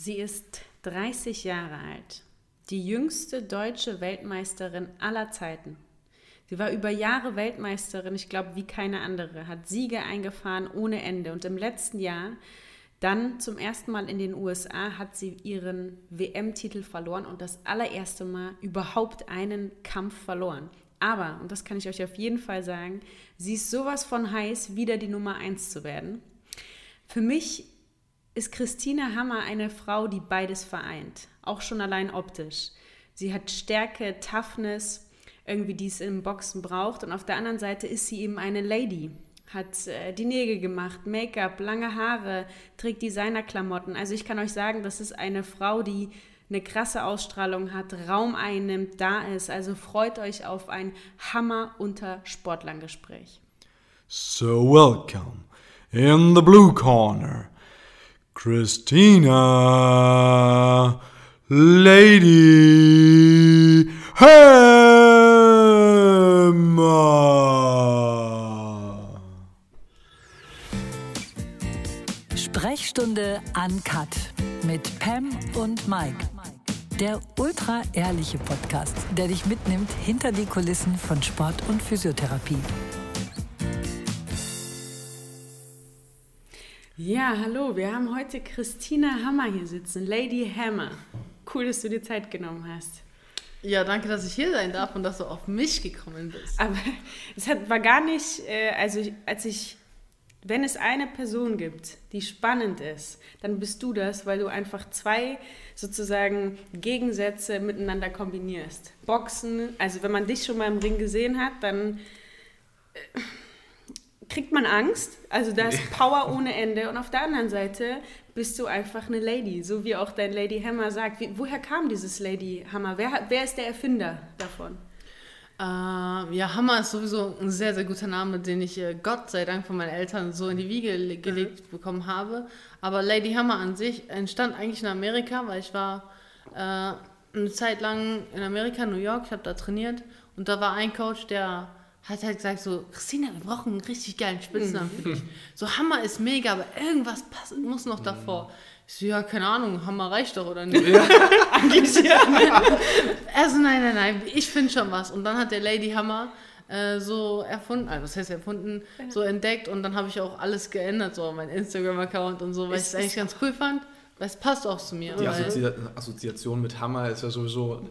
Sie ist 30 Jahre alt, die jüngste deutsche Weltmeisterin aller Zeiten. Sie war über Jahre Weltmeisterin, ich glaube wie keine andere, hat Siege eingefahren ohne Ende und im letzten Jahr dann zum ersten Mal in den USA hat sie ihren WM-Titel verloren und das allererste Mal überhaupt einen Kampf verloren. Aber, und das kann ich euch auf jeden Fall sagen, sie ist sowas von heiß, wieder die Nummer 1 zu werden. Für mich ist Christina Hammer eine Frau, die beides vereint, auch schon allein optisch. Sie hat Stärke, Toughness, irgendwie die es im Boxen braucht und auf der anderen Seite ist sie eben eine Lady hat äh, die Nägel gemacht, Make-up, lange Haare, trägt Designerklamotten. Also ich kann euch sagen, das ist eine Frau, die eine krasse Ausstrahlung hat, Raum einnimmt, da ist. Also freut euch auf ein Hammer unter Sportlern-Gespräch. So welcome in the blue corner, Christina Lady Hammer. Sprechstunde Uncut mit Pam und Mike. Der ultra ehrliche Podcast, der dich mitnimmt hinter die Kulissen von Sport und Physiotherapie. Ja, hallo, wir haben heute Christina Hammer hier sitzen, Lady Hammer. Cool, dass du dir Zeit genommen hast. Ja, danke, dass ich hier sein darf und dass du auf mich gekommen bist. Aber es hat, war gar nicht, äh, also als ich, wenn es eine Person gibt, die spannend ist, dann bist du das, weil du einfach zwei sozusagen Gegensätze miteinander kombinierst. Boxen, also wenn man dich schon mal im Ring gesehen hat, dann äh, kriegt man Angst. Also da ist Power ohne Ende. Und auf der anderen Seite bist du einfach eine Lady, so wie auch dein Lady Hammer sagt. Wie, woher kam dieses Lady Hammer? Wer, wer ist der Erfinder davon? Äh, ja, Hammer ist sowieso ein sehr, sehr guter Name, den ich äh, Gott sei Dank von meinen Eltern so in die Wiege le- gelegt Mhm. bekommen habe. Aber Lady Hammer an sich entstand eigentlich in Amerika, weil ich war äh, eine Zeit lang in Amerika, New York, ich habe da trainiert und da war ein Coach, der hat halt gesagt so, Christina, wir brauchen einen richtig geilen Spitznamen für dich. So Hammer ist mega, aber irgendwas passt, muss noch davor. Ich so, ja, keine Ahnung, Hammer reicht doch, oder nicht? Ja. Also nein, nein, nein, ich finde schon was. Und dann hat der Lady Hammer äh, so erfunden, also das heißt erfunden, so entdeckt und dann habe ich auch alles geändert, so mein Instagram-Account und so, weil ich es eigentlich ganz cool fand, weil es passt auch zu mir. Die weil, Assozi Assoziation mit Hammer ist ja sowieso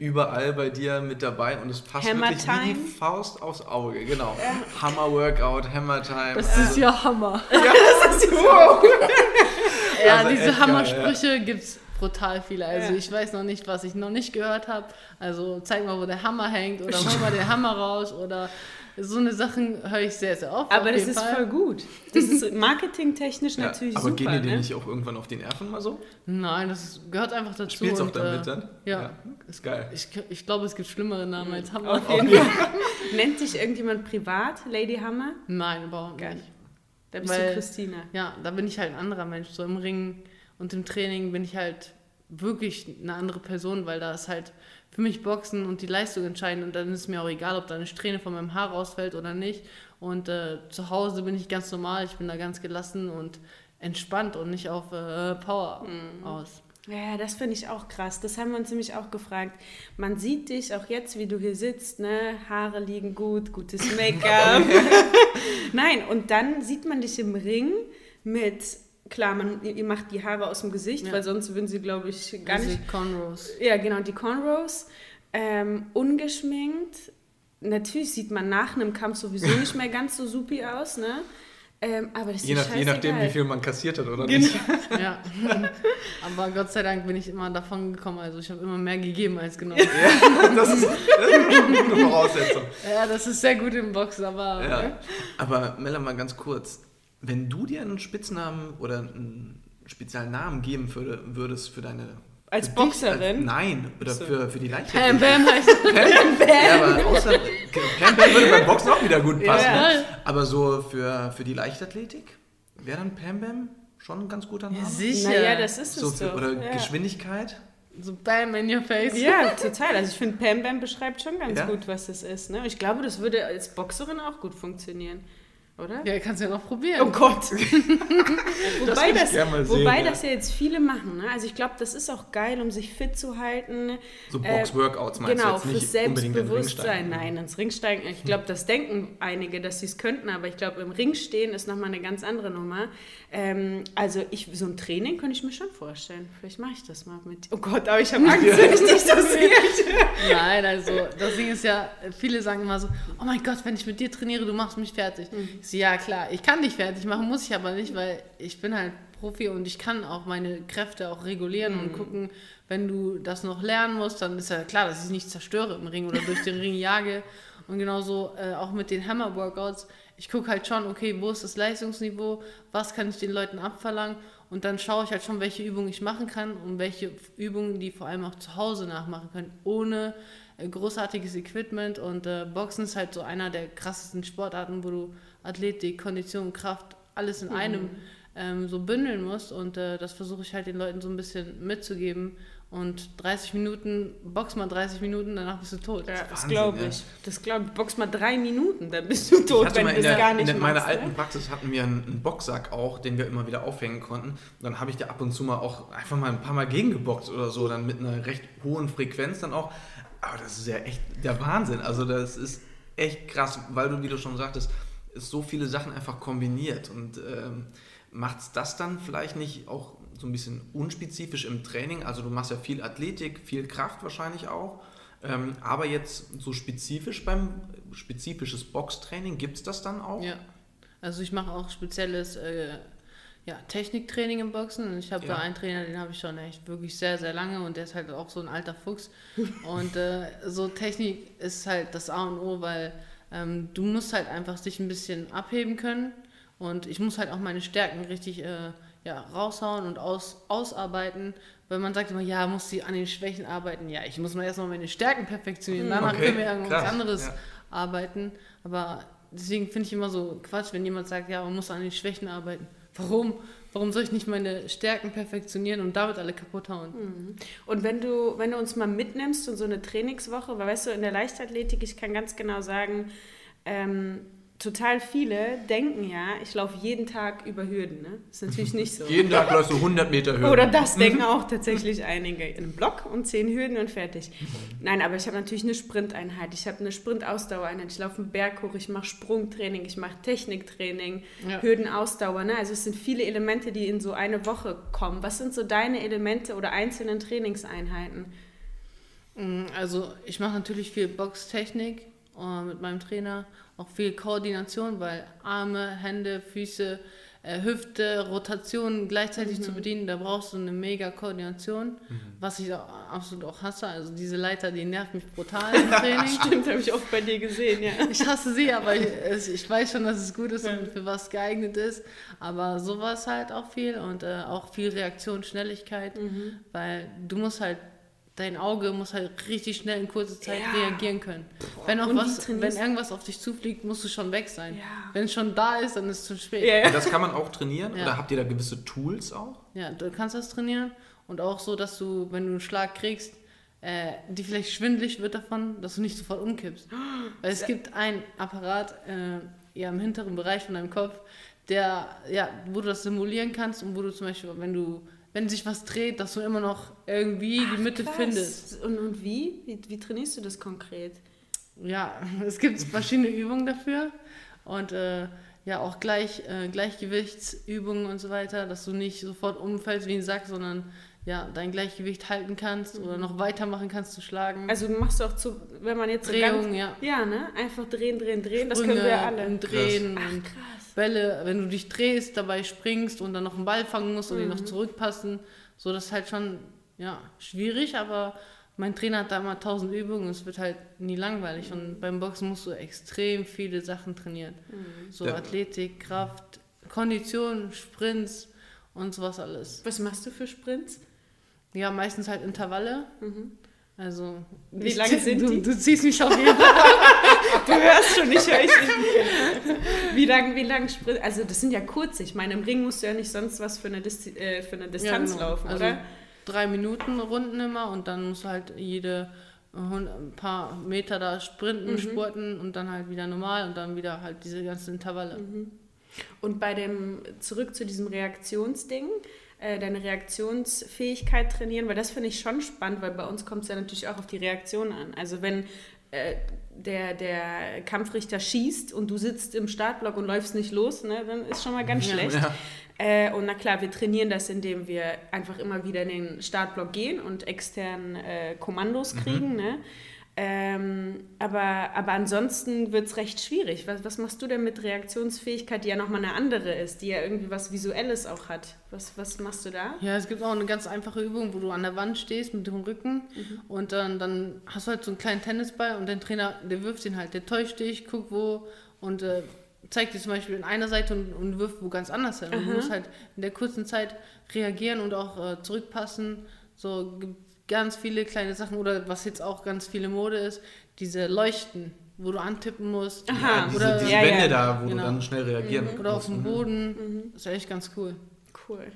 überall bei dir mit dabei und es passt Hammer wirklich wie die Time. Faust aufs Auge. Genau. Hammer Workout, Hammer Time. das ist ja Hammer. wow. Ja, Also diese Hammersprüche gibt es brutal viele. Also Ja. ich weiß noch nicht, was ich noch nicht gehört habe. Also zeig mal, wo der Hammer hängt oder hol mal den Hammer raus oder so eine Sachen höre ich sehr, sehr oft. Aber auf das jeden ist Fall. voll gut. Das ist marketingtechnisch Ja, natürlich aber super. gehen die dir ne? nicht auch irgendwann auf die Nerven mal so? Nein, das ist, gehört einfach dazu. Spielst auch und, damit äh, dann? Ja. Ist geil. Ich, ich glaube, es gibt schlimmere Namen als Hammer. Auf jeden Fall. Nennt dich irgendjemand privat Lady Hammer? Nein, überhaupt Geil. nicht. Da bist Weil- du Christina. Ja, da bin ich halt ein anderer Mensch. So im Ring und im Training bin ich halt wirklich eine andere Person, weil da ist halt für mich Boxen und die Leistung entscheidend und dann ist mir auch egal, ob da eine Strähne von meinem Haar rausfällt oder nicht. Und äh, zu Hause bin ich ganz normal, ich bin da ganz gelassen und entspannt und nicht auf äh, Power aus. Ja, das finde ich auch krass. Das haben wir uns nämlich auch gefragt. Man sieht dich auch jetzt, wie du hier sitzt, ne? Haare liegen gut, gutes Make-up. Nein, und dann sieht man dich im Ring mit, klar, man, ihr macht die Haare aus dem Gesicht, Ja. weil sonst würden sie, glaube ich, gar Diese nicht. Cornrows. Ja, genau, die Cornrows. Ähm, ungeschminkt. Natürlich sieht man nach einem Kampf sowieso nicht mehr ganz so supi aus, ne? Ähm, aber das ist Je, nach, je nachdem, wie viel man kassiert hat oder Genau. nicht. Ja. Aber Gott sei Dank bin ich immer davon gekommen. Also ich habe immer mehr gegeben als genommen. Das ist, das ist eine Voraussetzung. Ja, das ist sehr gut im Boxen, aber Ja. Aber Mella, mal ganz kurz. Wenn du dir einen Spitznamen oder einen speziellen Namen geben würde, würdest für deine... Als für dich, Boxerin? Als, nein, oder So. für, für die Bam Leichtathletik. Bam heißt Pam, Ja, aber außer... Pam Pam würde beim Boxen auch wieder gut passen. Ja. Aber so für, für die Leichtathletik wäre dann Pam Bam schon ein ganz guter Name? sicher. Naja, das ist so es für, doch. oder ja. Geschwindigkeit? So Bam in your face. Ja, total. Also ich finde, Pam Bam beschreibt schon ganz Ja? gut, was das ist. Ne? Ich glaube, das würde als Boxerin auch gut funktionieren. Oder? Ja, kannst du ja noch probieren. Oh Gott. wobei ich das, gern mal sehen, wobei ja. das ja jetzt viele machen. Ne? Also ich glaube, das ist auch geil, um sich fit zu halten. So Äh, Box-Workouts meinst genau, du jetzt fürs nicht in Selbstbewusstsein. steigen? Nein, ins Ringsteigen. Ich glaube, das denken einige, dass sie es könnten, aber ich glaube, im Ring stehen ist nochmal eine ganz andere Nummer. Ähm, also ich, so ein Training könnte ich mir schon vorstellen. Vielleicht mache ich das mal mit. Oh Gott, aber ich habe Angst, wenn ich nicht das sehe. Nein, also das Ding ist ja, viele sagen immer so, oh mein Gott, wenn ich mit dir trainiere, du machst mich fertig. Ich so, ja klar, ich kann dich fertig machen, muss ich aber nicht, weil ich bin halt Profi und ich kann auch meine Kräfte auch regulieren und gucken, wenn du das noch lernen musst, dann ist ja klar, dass ich es nicht zerstöre im Ring oder durch den Ring jage. Und genauso äh, auch mit den Hammer-Workouts. Ich gucke halt schon, okay, wo ist das Leistungsniveau, was kann ich den Leuten abverlangen und dann schaue ich halt schon, welche Übungen ich machen kann und welche Übungen die vor allem auch zu Hause nachmachen können, ohne äh, großartiges Equipment. Und äh, Boxen ist halt so einer der krassesten Sportarten, wo du Athletik, Kondition, Kraft, alles in einem ähm, so bündeln musst. Und äh, das versuche ich halt den Leuten so ein bisschen mitzugeben. Und 30 Minuten, box mal 30 Minuten, danach bist du tot. Ja, das glaube ja. ich. Das glaube ich. Box mal drei Minuten, dann bist du Ich tot, hatte wenn du in das der, gar in nicht der, meiner machst. alten ne? Praxis hatten wir einen, einen Boxsack auch, den wir immer wieder aufhängen konnten. Und dann habe ich da ab und zu mal auch einfach mal ein paar Mal gegengeboxt oder so, dann mit einer recht hohen Frequenz dann auch. Aber das ist ja echt der Wahnsinn. Also das ist echt krass, weil du, wie du schon sagtest, so viele Sachen einfach kombiniert. Und ähm, macht das dann vielleicht nicht auch so ein bisschen unspezifisch im Training? Also du machst ja viel Athletik, viel Kraft wahrscheinlich auch. Ähm, aber jetzt so spezifisch beim spezifisches Boxtraining, gibt es das dann auch? Ja, also ich mache auch spezielles äh, ja, Techniktraining im Boxen. Ich habe Ja. da einen Trainer, den habe ich schon echt wirklich sehr, sehr lange und der ist halt auch so ein alter Fuchs. und äh, so Technik ist halt das A und O, weil ähm, du musst halt einfach dich ein bisschen abheben können und ich muss halt auch meine Stärken richtig äh, ja, raushauen und aus, ausarbeiten. Weil man sagt immer, ja, muss sie an den Schwächen arbeiten. Ja, ich muss mal erstmal meine Stärken perfektionieren. Danach Okay, können wir irgendwas anderes ja. arbeiten. Aber deswegen finde ich immer so Quatsch, wenn jemand sagt, ja, man muss an den Schwächen arbeiten. Warum? Warum soll ich nicht meine Stärken perfektionieren und damit alle kaputt hauen? Und wenn du, wenn du uns mal mitnimmst und so eine Trainingswoche, weil weißt du, in der Leichtathletik, ich kann ganz genau sagen, ähm, total viele denken ja, ich laufe jeden Tag über Hürden. Ne? ist natürlich nicht so. Jeden Tag läufst du 100 Meter Höhe. Oder das denken auch tatsächlich einige. In einem Block und zehn Hürden und fertig. Nein, aber ich habe natürlich eine Sprinteinheit, ich habe eine Sprintausdauereinheit, ich laufe einen Berg hoch, ich mache Sprungtraining, ich mache Techniktraining, Ja. Hürdenausdauer. Ne? Also es sind viele Elemente, die in so eine Woche kommen. Was sind so deine Elemente oder einzelnen Trainingseinheiten? Mm, Also ich mache natürlich viel Boxtechnik äh, mit meinem Trainer, auch viel Koordination, weil Arme, Hände, Füße, äh, Hüfte, Rotation gleichzeitig zu bedienen, da brauchst du eine mega Koordination, was ich auch, absolut auch hasse. Also diese Leiter, die nervt mich brutal im Training. Stimmt, habe ich oft bei dir gesehen, ja. Ich hasse sie, aber ich, ich weiß schon, dass es gut ist und für was geeignet ist. Aber sowas halt auch viel und äh, auch viel Reaktionsschnelligkeit, weil du musst halt, dein Auge muss halt richtig schnell in kurzer Zeit Ja. reagieren können. Wenn, auch Und was, wenn irgendwas auf dich zufliegt, musst du schon weg sein. Ja. Wenn es schon da ist, dann ist es zu spät. Ja, ja. Das kann man auch trainieren? Ja. Oder habt ihr da gewisse Tools auch? Ja, du kannst das trainieren und auch so, dass du, wenn du einen Schlag kriegst, äh, die vielleicht schwindlig wird davon, dass du nicht sofort umkippst. Weil es gibt einen Apparat äh, ja, im hinteren Bereich von deinem Kopf, der, ja, wo du das simulieren kannst und wo du zum Beispiel, wenn du, wenn sich was dreht, dass du immer noch irgendwie die Mitte Krass. findest. Und, und wie? wie? Wie trainierst du das konkret? Ja, es gibt verschiedene Übungen dafür und äh, ja auch gleich, äh, Gleichgewichtsübungen und so weiter, dass du nicht sofort umfällst wie ein Sack, sondern ja, dein Gleichgewicht halten kannst oder noch weitermachen kannst zu schlagen. Also machst du auch zu, wenn man jetzt Drehung, ganz, ja. Ja, ne? Einfach drehen, drehen, drehen. Das Sprünge können wir ja alle. und Drehen Ach, und krass. Bälle, wenn du dich drehst, dabei springst und dann noch einen Ball fangen musst und die Mhm. noch zurückpassen. So, das ist halt schon ja, schwierig, aber mein Trainer hat da immer tausend Übungen und es wird halt nie langweilig. Und beim Boxen musst du extrem viele Sachen trainieren. Mhm. So Ja. Athletik, Kraft, Kondition, Sprints und sowas alles. Was machst du für Sprints? Ja, meistens halt Intervalle. Also. Wie ich- lang sind du, die? Du ziehst mich auf jeden Fall. Du hörst schon, ich höre ich nicht. Wie lang, wie lang Sprint? Also das sind ja kurze. Ich meine, im Ring musst du ja nicht sonst was für eine, Disti äh, für eine Distanz genau. laufen, also oder? drei Minuten Runden immer und dann musst du halt jede ein paar Meter da sprinten, Mhm. spurten und dann halt wieder normal und dann wieder halt diese ganzen Intervalle. Mhm. Und bei dem, zurück zu diesem Reaktionsding, äh, deine Reaktionsfähigkeit trainieren, weil das finde ich schon spannend, weil bei uns kommt es ja natürlich auch auf die Reaktion an. Also wenn äh, der, der Kampfrichter schießt und du sitzt im Startblock und läufst nicht los, ne, dann ist schon mal ganz schlecht. Ja. Äh, und na klar, wir trainieren das, indem wir einfach immer wieder in den Startblock gehen und extern äh, Kommandos kriegen. Ne? Ähm, aber, aber ansonsten wird es recht schwierig. Was, was machst du denn mit Reaktionsfähigkeit, die ja nochmal eine andere ist, die ja irgendwie was Visuelles auch hat? Was, was machst du da? Ja, es gibt auch eine ganz einfache Übung, wo du an der Wand stehst mit dem Rücken und dann, dann hast du halt so einen kleinen Tennisball und dein Trainer, der wirft den halt, der täuscht dich, guckt wo und äh, zeigt dir zum Beispiel in einer Seite und, und wirft wo ganz anders hin. Und du musst halt in der kurzen Zeit reagieren und auch äh, zurückpassen. So gibt ganz viele kleine Sachen oder was jetzt auch ganz viele Mode ist, diese Leuchten, wo du antippen musst. Ja, diese, Oder- diese Ja, Wände ja. da, wo Genau. du dann schnell reagieren Oder auf dem Boden. Ist echt ganz cool. Cool.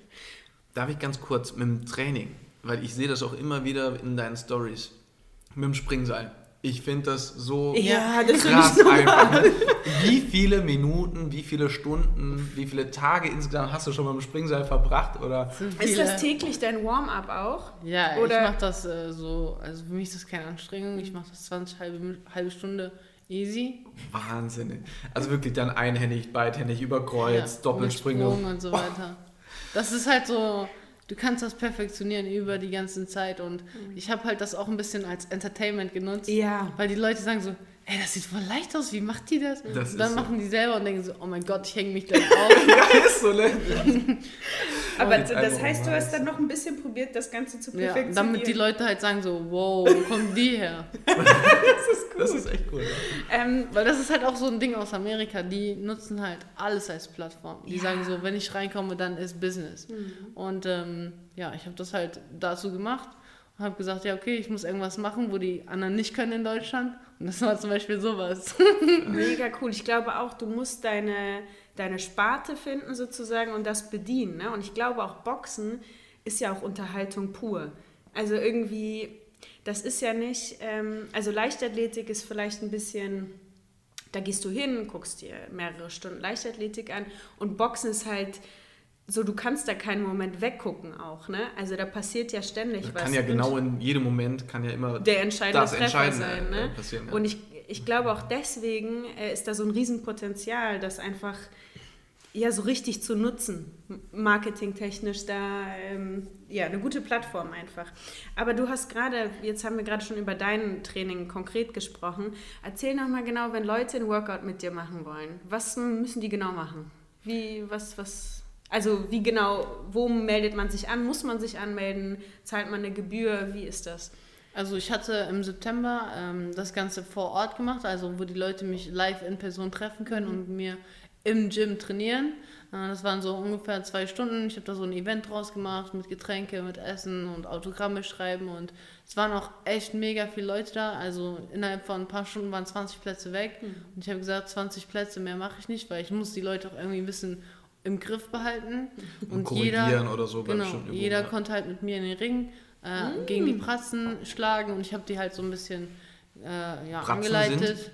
Darf ich ganz kurz mit dem Training, weil ich sehe das auch immer wieder in deinen Stories, mit dem Springseil. Ich finde das so Ja, das krass ich einfach. Wie viele Minuten, wie viele Stunden, wie viele Tage insgesamt hast du schon mit dem Springseil verbracht? Oder Ist das täglich dein Warm-up auch? Ja, Oder- ich mache das äh, so, also für mich ist das keine Anstrengung. Ich mache das 20 halbe, halbe Stunde easy. Wahnsinn. Also wirklich dann einhändig, beidhändig, über Kreuz, Ja, Sprung und so weiter. Das ist halt so, du kannst das perfektionieren über die ganze Zeit und ich habe halt das auch ein bisschen als Entertainment genutzt. Ja. Weil die Leute sagen so, ey, das sieht voll leicht aus, wie macht die das? Das und dann so. machen die selber und denken so, oh mein Gott, ich hänge mich da auf. Ja, ist so, ne? Aber das heißt, du hast dann noch ein bisschen probiert, das Ganze zu ja, perfektionieren. damit die Leute halt sagen so, wow, wo kommen die her? Das ist echt cool. ähm, Weil das ist halt auch so ein Ding aus Amerika, die nutzen halt alles als Plattform. Die Ja. sagen so, wenn ich reinkomme, dann ist Business. Und ähm, ja, ich habe das halt dazu gemacht und habe gesagt, ja, okay, ich muss irgendwas machen, wo die anderen nicht können in Deutschland. Und das war zum Beispiel sowas. Mega cool. Ich glaube auch, du musst deine, deine Sparte finden sozusagen und das bedienen. Ne? Und ich glaube auch, Boxen ist ja auch Unterhaltung pur. Also irgendwie, das ist ja nicht, ähm, also Leichtathletik ist vielleicht ein bisschen, da gehst du hin, guckst dir mehrere Stunden Leichtathletik an und Boxen ist halt so, du kannst da keinen Moment weggucken auch, ne? Also da passiert ja ständig Das was. kann ja genau in jedem Moment, kann ja immer der entscheidende das Treffer sein. äh, Ne? passieren, ja. Und ich, ich glaube auch deswegen äh, ist da so ein Riesenpotenzial, das einfach ja so richtig zu nutzen, marketingtechnisch da ähm, ja eine gute Plattform einfach. Aber du hast gerade, jetzt haben wir gerade schon über dein Training konkret gesprochen. Erzähl noch mal genau, wenn Leute ein Workout mit dir machen wollen, was müssen die genau machen? Wie was was also wie genau, wo meldet man sich an? Muss man sich anmelden? Zahlt man eine Gebühr? Wie ist das? Also ich hatte im September ähm, das Ganze vor Ort gemacht, also wo die Leute mich live in Person treffen können und mir im Gym trainieren. Äh, das waren so ungefähr zwei Stunden. Ich habe da so ein Event draus gemacht mit Getränke, mit Essen und Autogramme schreiben und es waren auch echt mega viele Leute da. Also innerhalb von ein paar Stunden waren 20 Plätze weg und ich habe gesagt, 20 Plätze mehr mache ich nicht, weil ich muss die Leute auch irgendwie ein bisschen im Griff behalten. Und korrigieren oder so Genau, jeder ja. konnte halt mit mir in den Ring äh, gegen die Pratzen schlagen und ich habe die halt so ein bisschen äh, ja, Pratzen angeleitet.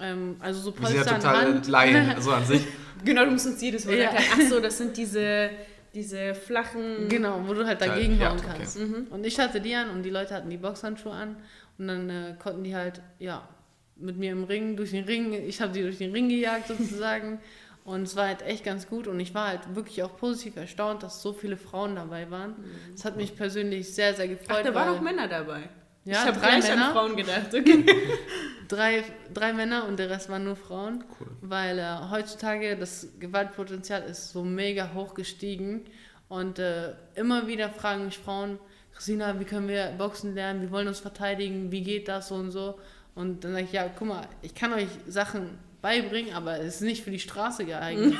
Ähm, also so Wir sind ja Polster an total Hand. Laien, also an sich. Genau, du musst uns jedes Mal Ja. erklären. Ach so, das sind diese, diese flachen. Genau, wo du halt dagegen ja, hauen okay. kannst. Und ich hatte die an und die Leute hatten die Boxhandschuhe an und dann äh, konnten die halt, ja, mit mir im Ring, durch den Ring, ich habe die durch den Ring gejagt sozusagen und es war halt echt ganz gut und ich war halt wirklich auch positiv erstaunt, dass so viele Frauen dabei waren. Das hat mich persönlich sehr, sehr gefreut. Ach, da waren auch Männer dabei. Ja, ich habe drei Männer. an Frauen gedacht. Okay. drei, drei Männer und der Rest waren nur Frauen. Weil äh, heutzutage das Gewaltpotenzial ist so mega hoch gestiegen. Und äh, immer wieder fragen mich Frauen, Christina, wie können wir Boxen lernen? Wir wollen uns verteidigen, wie geht das so und so? Und dann sage ich, ja, guck mal, ich kann euch Sachen beibringen, aber es ist nicht für die Straße geeignet.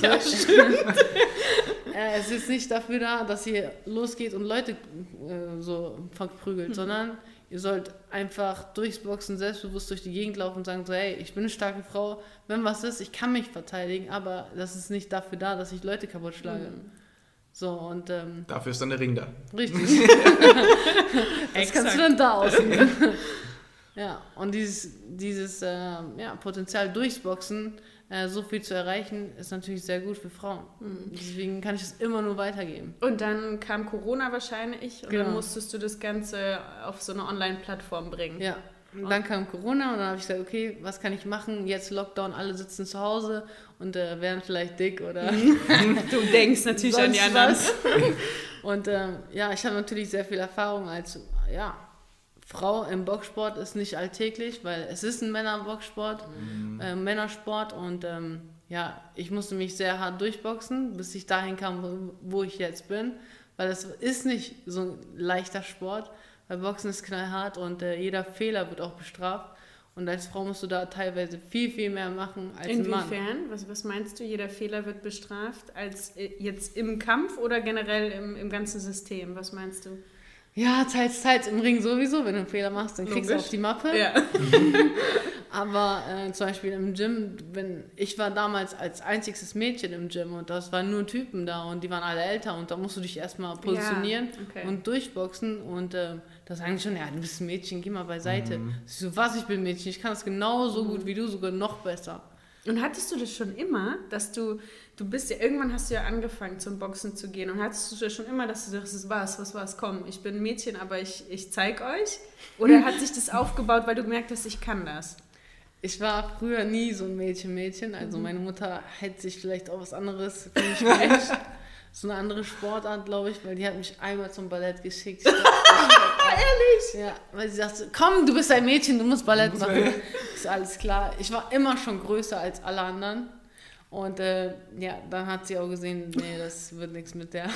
Ja. äh, es ist nicht dafür da, dass ihr losgeht und Leute äh, so verprügelt, sondern ihr sollt einfach durchs Boxen selbstbewusst durch die Gegend laufen und sagen so, hey, ich bin eine starke Frau, wenn was ist, ich kann mich verteidigen, aber das ist nicht dafür da, dass ich Leute kaputt schlage. So, und ähm, Dafür ist dann der Ring da. richtig. das kannst du dann da ausüben. ja, und dieses, dieses ähm, ja, Potenzial durchs Boxen äh, so viel zu erreichen, ist natürlich sehr gut für Frauen. Mhm. Deswegen kann ich es immer nur weitergeben. Und dann kam Corona wahrscheinlich und dann Genau. musstest du das Ganze auf so eine Online-Plattform bringen. Ja. Und dann kam Corona und dann habe ich gesagt, okay, was kann ich machen? Jetzt Lockdown, alle sitzen zu Hause und äh, werden vielleicht dick oder Du denkst natürlich an die anderen. was. Und ähm, ja, ich habe natürlich sehr viel Erfahrung als ja, Frau im Boxsport ist nicht alltäglich, weil es ist ein Männerboxsport, äh, Männersport und ähm, ja, ich musste mich sehr hart durchboxen, bis ich dahin kam, wo, wo ich jetzt bin, weil es ist nicht so ein leichter Sport, weil Boxen ist knallhart und äh, jeder Fehler wird auch bestraft. Und als Frau musst du da teilweise viel, viel mehr machen als ein Mann. Inwiefern? Was, was meinst du, jeder Fehler wird bestraft? Als äh, jetzt im Kampf oder generell im, im ganzen System? Was meinst du? Ja, teils, teils im Ring sowieso. Wenn du einen Fehler machst, dann kriegst du Logisch. auf die Mappe. Ja. Aber äh, zum Beispiel im Gym, wenn ich war damals als einziges Mädchen im Gym und das waren nur Typen da und die waren alle älter und da musst du dich erstmal positionieren okay. und durchboxen und ähm, da sagen die schon, ja, du bist ein Mädchen, geh mal beiseite. Ich so, was, ich bin ein Mädchen, ich kann das genauso gut wie du, sogar noch besser. Und hattest du das schon immer, dass du, du bist ja, irgendwann hast du ja angefangen zum Boxen zu gehen und hattest du das schon immer, dass du sagst, das war's, was war's, komm, ich bin ein Mädchen, aber ich, ich zeig euch? Oder hat sich das aufgebaut, weil du gemerkt hast, ich kann das? Ich war früher nie so ein Mädchen-Mädchen. Also meine Mutter hätte sich vielleicht auch was anderes für mich gewünscht. so eine andere Sportart, glaube ich, weil die hat mich einmal zum Ballett geschickt. Ich Ehrlich? Ja, weil sie sagte, komm, du bist ein Mädchen, du musst Ballett machen. Ist alles klar. Ich war immer schon größer als alle anderen. Und äh, ja, dann hat sie auch gesehen, nee, das wird nichts mit der.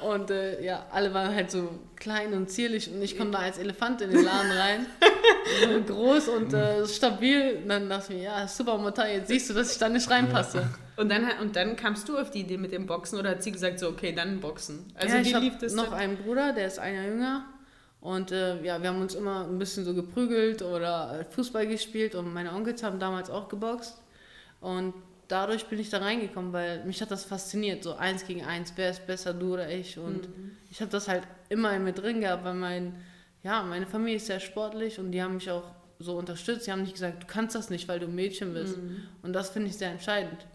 Und äh, ja, alle waren halt so klein und zierlich und ich komme da als Elefant in den Laden rein. so groß und äh, stabil. Und dann dachte ich mir, ja, super Mutter, jetzt siehst du, dass ich da nicht reinpasse. Und dann, und dann kamst du auf die Idee mit dem Boxen oder hat sie gesagt, so, okay, dann Boxen? Also ja, wie ich habe lief das noch dann? einen Bruder, der ist ein Jahr jünger. Und äh, ja, wir haben uns immer ein bisschen so geprügelt oder äh, Fußball gespielt und meine Onkels haben damals auch geboxt. Und dadurch bin ich da reingekommen, weil mich hat das fasziniert, so eins gegen eins, wer ist besser, du oder ich. Und ich habe das halt immer in mir drin gehabt, weil mein, ja, meine Familie ist sehr sportlich und die haben mich auch so unterstützt. Sie haben nicht gesagt, du kannst das nicht, weil du ein Mädchen bist. Und das finde ich sehr entscheidend.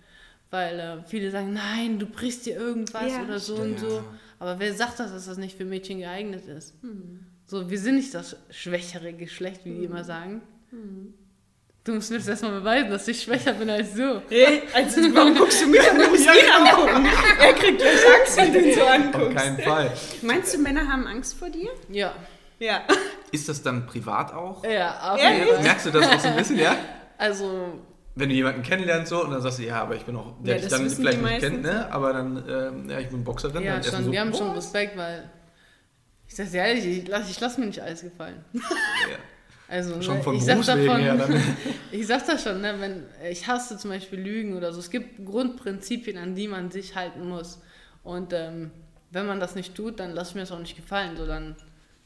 Weil äh, viele sagen, nein, du brichst dir irgendwas Ja, oder so und so. Aber wer sagt das, dass das nicht für Mädchen geeignet ist? So, wir sind nicht das schwächere Geschlecht, wie die immer sagen. Du musst mir das erstmal beweisen, dass ich schwächer bin als du. Hey, also, warum guckst du mich an? Du musst ihn angucken. Er kriegt gleich Angst, wenn du ihn so Auf anguckst. keinen Fall. Meinst du, Männer haben Angst vor dir? Ja. Ja. Ist das dann privat auch? Ja, auf jeden Fall. Merkst du das auch so ein bisschen, ja? Also, Wenn du jemanden kennenlernst so und dann sagst du, ja, aber ich bin auch, der Ja, dich dann vielleicht nicht kennt, ne? Aber dann, ähm, ja, ich bin Boxerin. ja, schon, so, wir haben schon what? Respekt, weil ich sag's dir ehrlich, ich lasse ich lass mir nicht alles gefallen. Ja. Also, Schon ne, von ich sag davon, her dann. ich sag das schon, ne, wenn ich hasse zum Beispiel Lügen oder so. Es gibt Grundprinzipien, an die man sich halten muss. Und ähm, wenn man das nicht tut, dann lass ich mir das auch nicht gefallen. So, dann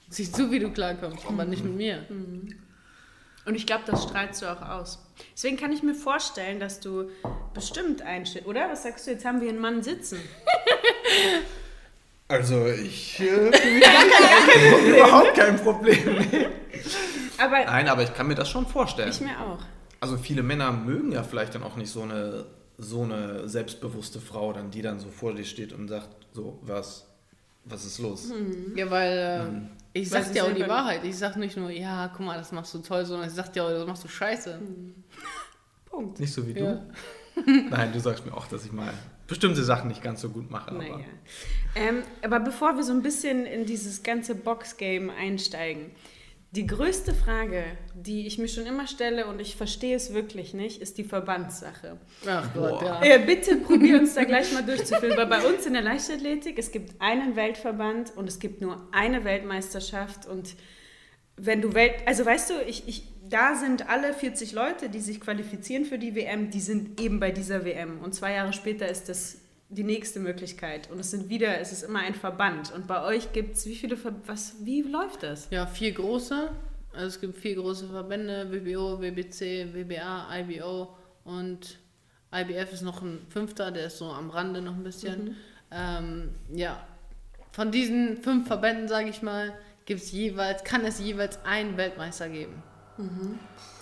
sieh zu, wie du klarkommst, aber nicht mit mir. Und ich glaube, das strahlst du auch aus. Deswegen kann ich mir vorstellen, dass du bestimmt einstellst, oder? Was sagst du? Jetzt haben wir einen Mann sitzen. Also ich äh, für mich kein, überhaupt kein Problem. Aber Nein, aber ich kann mir das schon vorstellen. ich mir auch. Also viele Männer mögen ja vielleicht dann auch nicht so eine so eine selbstbewusste Frau, dann die dann so vor dir steht und sagt, so was was ist los? Ja, weil äh, ich Weil sag dir auch die Wahrheit. Ich sag nicht nur, ja, guck mal, das machst du toll, sondern ich sag dir auch, das machst du scheiße. Punkt. Nicht so wie du. Ja. Nein, du sagst mir auch, dass ich mal bestimmte Sachen nicht ganz so gut mache. Aber Naja. Ähm, aber bevor wir so ein bisschen in dieses ganze Box-Game einsteigen, die größte Frage, die ich mir schon immer stelle und ich verstehe es wirklich nicht, ist die Verbandssache. Ach Gott, Boah. ja. Äh, bitte probier uns da gleich mal durchzuführen, weil bei uns in der Leichtathletik, es gibt einen Weltverband und es gibt nur eine Weltmeisterschaft und wenn du Welt, also weißt du, ich, ich, da sind alle 40 Leute, die sich qualifizieren für die WM, die sind eben bei dieser WM und zwei Jahre später ist das die nächste Möglichkeit und es sind wieder, es ist immer ein Verband und bei euch gibt es wie viele, Ver was, wie läuft das? Ja, vier große. Also es gibt vier große Verbände, WBO, WBC, WBA, IBO und IBF ist noch ein fünfter, der ist so am Rande noch ein bisschen. Ähm, ja, von diesen fünf Verbänden, sage ich mal, gibt's jeweils, kann es jeweils einen Weltmeister geben.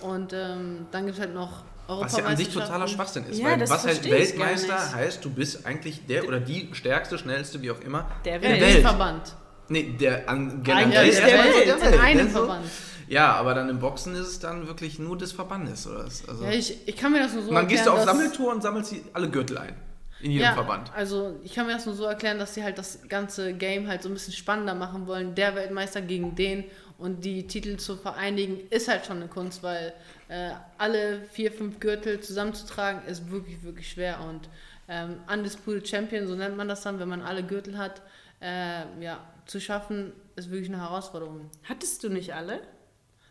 Und ähm, dann gibt es halt noch Was ja an sich totaler. Schwachsinn ist. Ja, weil was heißt Weltmeister heißt, du bist eigentlich der oder die stärkste, schnellste, wie auch immer, Der der Welt. Welt. Verband. Nee, der an generell der erstmal so Welt, in einem ne, so. Verband. Ja, aber dann im Boxen ist es dann wirklich nur des Verbandes. Oder? was? Also, Ja, ich, ich kann mir das nur so dann gehst du auf erklären, Sammeltour und sammelst die alle Gürtel ein. In jedem ja, Verband. Also ich kann mir das nur so erklären, dass sie halt das ganze Game halt so ein bisschen spannender machen wollen. Der Weltmeister gegen den und die Titel zu vereinigen, ist halt schon eine Kunst, weil äh, alle vier, fünf Gürtel zusammenzutragen, ist wirklich, wirklich schwer. Und ähm, Undisputed Champion, so nennt man das dann, wenn man alle Gürtel hat, äh, ja, zu schaffen, ist wirklich eine Herausforderung. Hattest du nicht alle?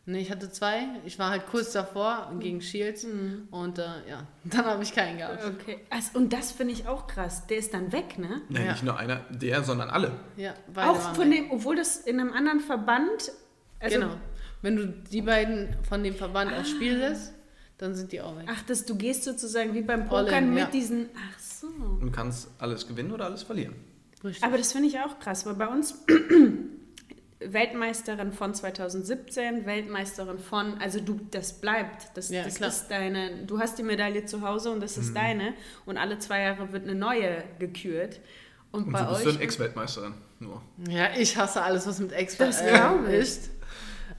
Nee, ich hatte zwei. Ich war halt kurz davor gegen Shields und äh, ja, dann habe ich keinen gehabt. Okay. Also, und das finde ich auch krass. Der ist dann weg, ne? Nee, Ja. nicht nur einer, der, sondern alle. Ja, beide auch von weg. dem, obwohl das in einem anderen Verband. Also, genau. Wenn du die beiden von dem Verband aufs Spiel lässt, dann sind die auch weg. Ach, das, du gehst sozusagen wie beim Pokern in, mit ja. diesen. Ach so. Du kannst alles gewinnen oder alles verlieren. Richtig. Aber das finde ich auch krass, weil bei uns Weltmeisterin von 2017, Weltmeisterin von, also du, das bleibt, das, Ja, das ist deine, du hast die Medaille zu Hause und das ist Mhm. deine und alle zwei Jahre wird eine neue gekürt. Und, Und bei du bist euch dann Ex-Weltmeisterin. Nur. ja, ich hasse alles, was mit Ex Das äh, ich. ist.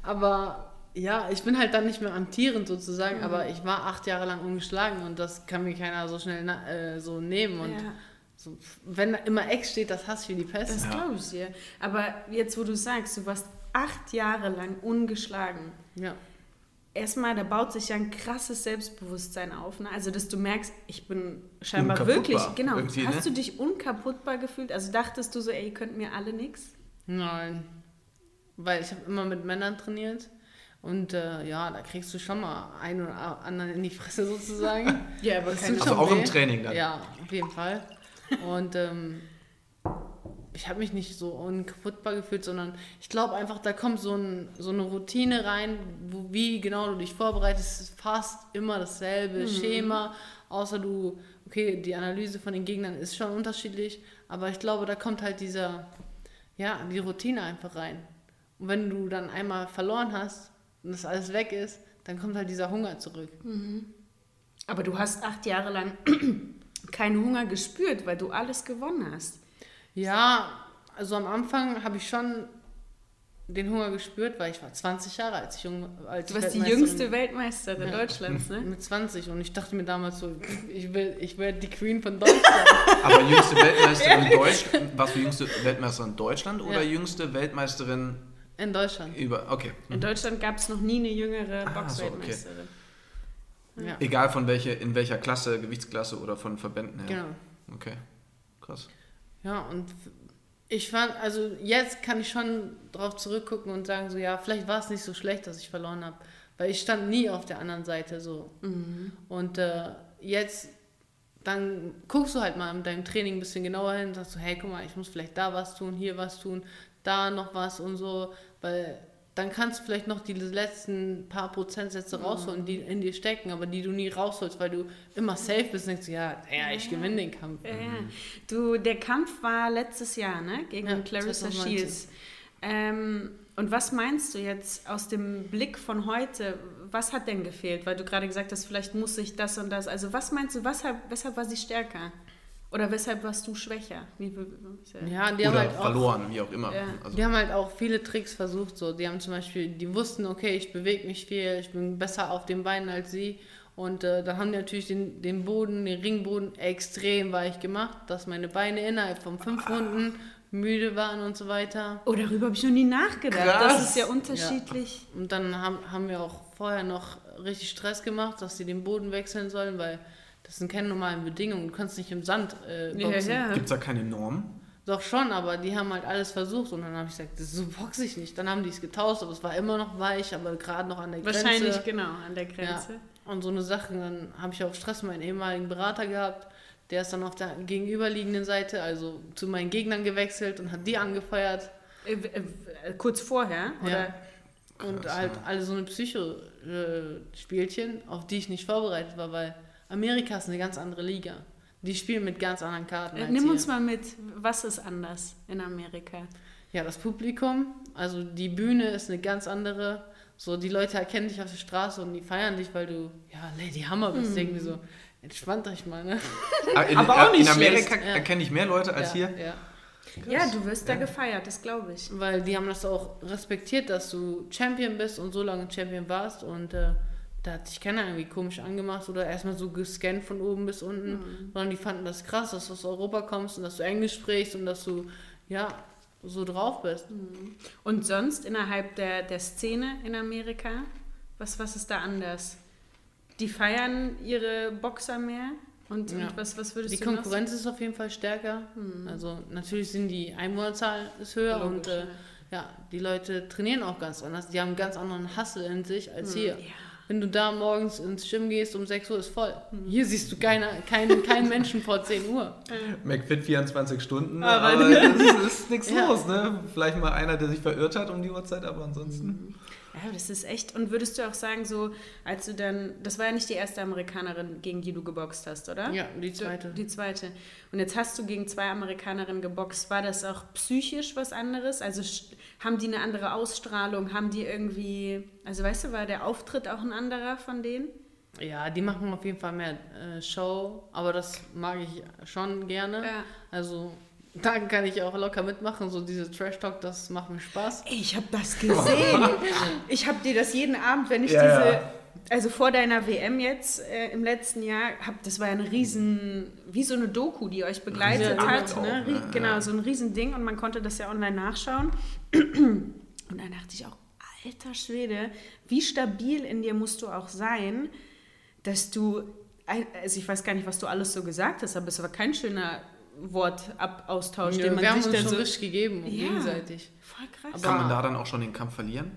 Aber ja, ich bin halt dann nicht mehr amtierend sozusagen, Mhm. aber ich war acht Jahre lang ungeschlagen und das kann mir keiner so schnell na- äh, so nehmen. Und Ja. so, wenn da immer Ex steht, das hasse ich wie die Pest. Das Ja. glaube ich dir. Aber jetzt, wo du sagst, du warst acht Jahre lang ungeschlagen. Ja. Erstmal, da baut sich ja ein krasses Selbstbewusstsein auf. Ne? Also, dass du merkst, ich bin scheinbar wirklich, genau. irgendwie, Hast ne? du dich unkaputtbar gefühlt? Also dachtest du so, ey, ihr könnt mir alle nix? Nein. Weil ich habe immer mit Männern trainiert. Und äh, ja, da kriegst du schon mal einen oder anderen in die Fresse sozusagen. Ja, aber Das keine Also auch im weh. Training dann. Ja, auf jeden Fall. Und ähm, ich habe mich nicht so unkaputtbar gefühlt, sondern ich glaube einfach, da kommt so, ein, so eine Routine rein, wo, wie genau du dich vorbereitest, ist fast immer dasselbe Schema, außer du, okay, die Analyse von den Gegnern ist schon unterschiedlich, aber ich glaube, da kommt halt dieser, ja, die Routine einfach rein. Und wenn du dann einmal verloren hast und das alles weg ist, dann kommt halt dieser Hunger zurück. Aber du hast acht Jahre lang keinen Hunger gespürt, weil du alles gewonnen hast. Ja, also am Anfang habe ich schon den Hunger gespürt, weil ich war 20 Jahre, als ich jung als Du ich warst die jüngste Weltmeisterin Ja. Deutschlands, ne? mit 20 und ich dachte mir damals so, ich will, ich werde die Queen von Deutschland. Aber jüngste Weltmeisterin Deutschland, warst du jüngste Weltmeisterin Deutschland oder Ja. jüngste Weltmeisterin In Deutschland. über, okay. In Deutschland gab es noch nie eine jüngere Ah, so, okay. Boxweltmeisterin. Ja, Egal von welche, in welcher Klasse, Gewichtsklasse oder von Verbänden her. genau. Okay, krass. Ja, und ich fand, also jetzt kann ich schon drauf zurückgucken und sagen, so ja, vielleicht war es nicht so schlecht, dass ich verloren habe. Weil ich stand nie auf der anderen Seite so. Und äh, jetzt, dann guckst du halt mal in deinem Training ein bisschen genauer hin und sagst so, hey, guck mal, ich muss vielleicht da was tun, hier was tun, da noch was und so. Weil dann kannst du vielleicht noch diese letzten paar Prozentsätze rausholen, die in dir stecken, aber die du nie rausholst, weil du immer safe bist und denkst, ja, ja, ich gewinne den Kampf. Ja, ja. Du, der Kampf war letztes Jahr, ne? Gegen Ja, Clarissa 2019. Shields. Ähm, und was meinst du jetzt aus dem Blick von heute? Was hat denn gefehlt? Weil du gerade gesagt hast, vielleicht muss ich das und das. Also was meinst du, weshalb, weshalb war sie stärker? Oder weshalb warst du schwächer? Wie, wie, wie, Ja, die haben Oder halt auch verloren, wie auch immer. Ja. Also, Die haben halt auch viele Tricks versucht. So. Die haben zum Beispiel, die wussten, okay, ich bewege mich viel, ich bin besser auf den Beinen als sie. Und äh, dann haben die natürlich den, den Boden, den Ringboden extrem weich gemacht, dass meine Beine innerhalb von fünf Runden müde waren und so weiter. Oh, darüber habe ich noch nie nachgedacht. Krass. Das ist ja unterschiedlich. Und dann haben, haben wir auch vorher noch richtig Stress gemacht, dass sie den Boden wechseln sollen, weil das sind keine normalen Bedingungen. Du kannst nicht im Sand äh, Ja, boxen. ja. Gibt es da keine Norm? Doch schon, aber die haben halt alles versucht und dann habe ich gesagt, das so boxe ich nicht. Dann haben die es getauscht, aber es war immer noch weich, aber gerade noch an der Grenze. Wahrscheinlich, genau, an der Grenze. Ja. Und so eine Sache, dann habe ich auch Stress mit meinem ehemaligen Berater gehabt. Der ist dann auf der gegenüberliegenden Seite, also zu meinen Gegnern gewechselt und hat die angefeuert. Äh, äh, äh, kurz vorher? Oder? Ja. Und halt alle so eine Psycho-Spielchen, auf die ich nicht vorbereitet war, weil Amerika ist eine ganz andere Liga. Die spielen mit ganz anderen Karten. Äh, als Nimm hier. uns mal mit, was ist anders in Amerika? Ja, das Publikum, also die Bühne ist eine ganz andere. So, die Leute erkennen dich auf der Straße und die feiern dich, weil du, ja, Lady Hammer bist. Mhm. Irgendwie so, entspannt euch mal, ne? Ah, In, Aber auch in nicht Amerika schlecht, ja. erkenne ich mehr Leute als ja, hier. Ja. Ja, du wirst da gefeiert, das glaube ich. Weil die haben das auch respektiert, dass du Champion bist und so lange Champion warst und äh, da hat sich keiner irgendwie komisch angemacht oder erstmal so gescannt von oben bis unten, Mhm. sondern die fanden das krass, dass du aus Europa kommst und dass du Englisch sprichst und dass du, ja, so drauf bist. Mhm. Und sonst innerhalb der, der Szene in Amerika, was, was ist da anders? Die feiern ihre Boxer mehr? Und, Ja. und was, was würdest Die du noch Konkurrenz ist auf jeden Fall stärker. Also natürlich sind die Einwohnerzahl ist höher Logisch, und äh, ja, die Leute trainieren auch ganz anders. Die haben einen ganz anderen Hustle in sich als hier. Wenn du da morgens ins Gym gehst, um 6 Uhr ist voll. Hier siehst du keine, keinen, keinen Menschen vor 10 Uhr. McFit 24 Stunden, Aber- aber, es ist nichts Ja. los, ne? Vielleicht mal einer, der sich verirrt hat um die Uhrzeit, aber ansonsten. Ja, das ist echt. Und würdest du auch sagen, so, als du dann, das war ja nicht die erste Amerikanerin, gegen die du geboxt hast, oder? Ja, die zweite. Die zweite. Und jetzt hast du gegen zwei Amerikanerinnen geboxt. War das auch psychisch was anderes? Also haben die eine andere Ausstrahlung? Haben die irgendwie, also weißt du, war der Auftritt auch ein anderer von denen? Ja, die machen auf jeden Fall mehr äh, Show, aber das mag ich schon gerne. Ja. Also da kann ich auch locker mitmachen. So diese Trash Talk, das macht mir Spaß. Ey, ich habe das gesehen. ich habe dir das jeden Abend, wenn ich Ja, diese, ja. also vor deiner WM jetzt äh, im letzten Jahr, hab, das war ja eine riesen, wie so eine Doku, die euch begleitet Ja, hat. auch, Ne? Rie- Genau, so ein riesen Ding und man konnte das ja online nachschauen. Und dann dachte ich auch, alter Schwede, wie stabil in dir musst du auch sein, dass du, also ich weiß gar nicht, was du alles so gesagt hast, aber es war kein schöner Wortaustausch, Ja, den man wir haben sich uns dann schon so... richtig gegeben, Ja. gegenseitig. Voll krass. Aber- Kann man da dann auch schon den Kampf verlieren?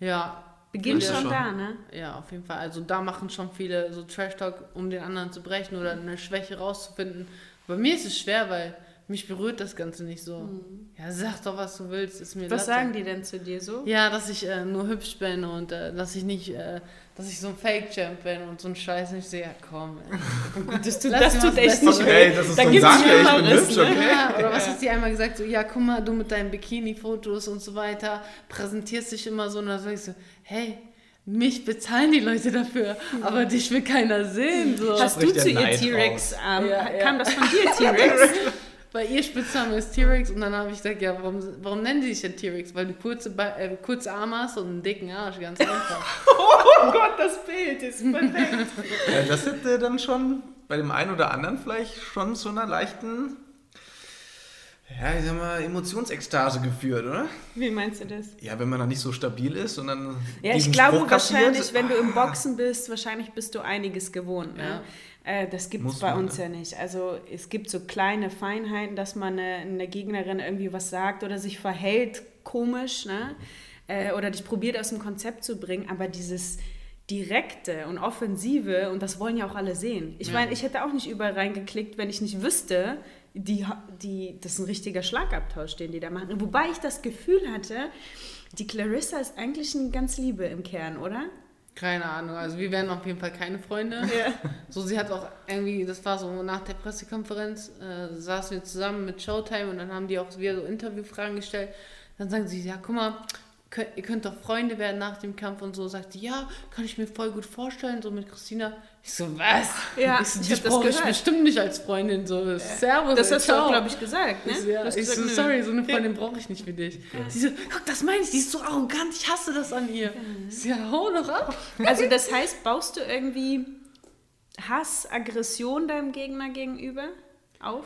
Ja, Beginnt schon schon. da, ne? Ja, auf jeden Fall. Also da machen schon viele so Trash-Talk, um den anderen zu brechen oder eine Schwäche rauszufinden. Bei mir ist es schwer, weil mich berührt das Ganze nicht so. Ja, sag doch, was du willst, ist mir Mhm. Was Latte. sagen die denn zu dir so? Ja, dass ich äh, nur hübsch bin und äh, dass ich nicht, äh, dass ich so ein Fake-Champ bin und so ein Scheiß. Und ich so, ja komm, ey. Das tut, das tut echt nicht Okay, weh. das ist Da so ein gibt's Sache, ich bin hübsch, okay. Ja, oder was hat sie einmal gesagt? So, ja, guck mal, du mit deinen Bikini-Fotos und so weiter präsentierst dich immer so. Und dann sag ich so, hey, mich bezahlen die Leute dafür, aber dich will keiner sehen. So. Hast du zu ihr T-Rex? Ähm, Ja, ja. Kam das von dir, T-Rex? Bei ihr Spitzname ist T-Rex und dann habe ich gesagt, ja, warum, warum nennen die dich denn T-Rex? Weil du kurze, äh, kurze Arme hast und einen dicken Arsch, ganz einfach. oh Gott, das Bild ist perfekt. Ja, das hätte dann schon bei dem einen oder anderen vielleicht schon zu einer leichten, ja, ich sag mal, Emotionsekstase geführt, oder? Wie meinst du das? Ja, wenn man dann nicht so stabil ist und dann. Ja, ich glaube Spruch kassiert, wahrscheinlich, wenn du im Boxen bist, wahrscheinlich bist du einiges gewohnt. Ne? Ja. Äh, das gibt es bei uns ja nicht. Also es gibt so kleine Feinheiten, dass man eine, eine Gegnerin irgendwie was sagt oder sich verhält komisch, ne? Äh, oder dich probiert aus dem Konzept zu bringen, aber dieses direkte und offensive, und das wollen ja auch alle sehen. Ich Ja. meine, ich hätte auch nicht überall reingeklickt, wenn ich nicht wüsste, die, die, das ist ein richtiger Schlagabtausch, den die da machen. Wobei ich das Gefühl hatte, die Clarissa ist eigentlich eine ganz Liebe im Kern, oder? Keine Ahnung, also wir werden auf jeden Fall keine Freunde. So, sie hat auch irgendwie, das war so nach der Pressekonferenz, äh, saßen wir zusammen mit Showtime und dann haben die auch wieder so Interviewfragen gestellt. Dann sagen sie, ja, guck mal, könnt, ihr könnt doch Freunde werden nach dem Kampf und so. Sagt die, ja, kann ich mir voll gut vorstellen, so mit Christina. Ich so, was? Ja, ich so, ich das brauche ich bestimmt nicht als Freundin. So, Servus. Das hast du auch, ciao. glaube ich, gesagt, ne? Ich so, ja, ich gesagt, so, sorry, so eine Freundin brauche ich nicht für dich. Sie so, guck, das meine ich, die ist so arrogant, ich hasse das an ihr. Ich so, ja, hau doch ab. Also das heißt, baust du irgendwie Hass, Aggression deinem Gegner gegenüber auf?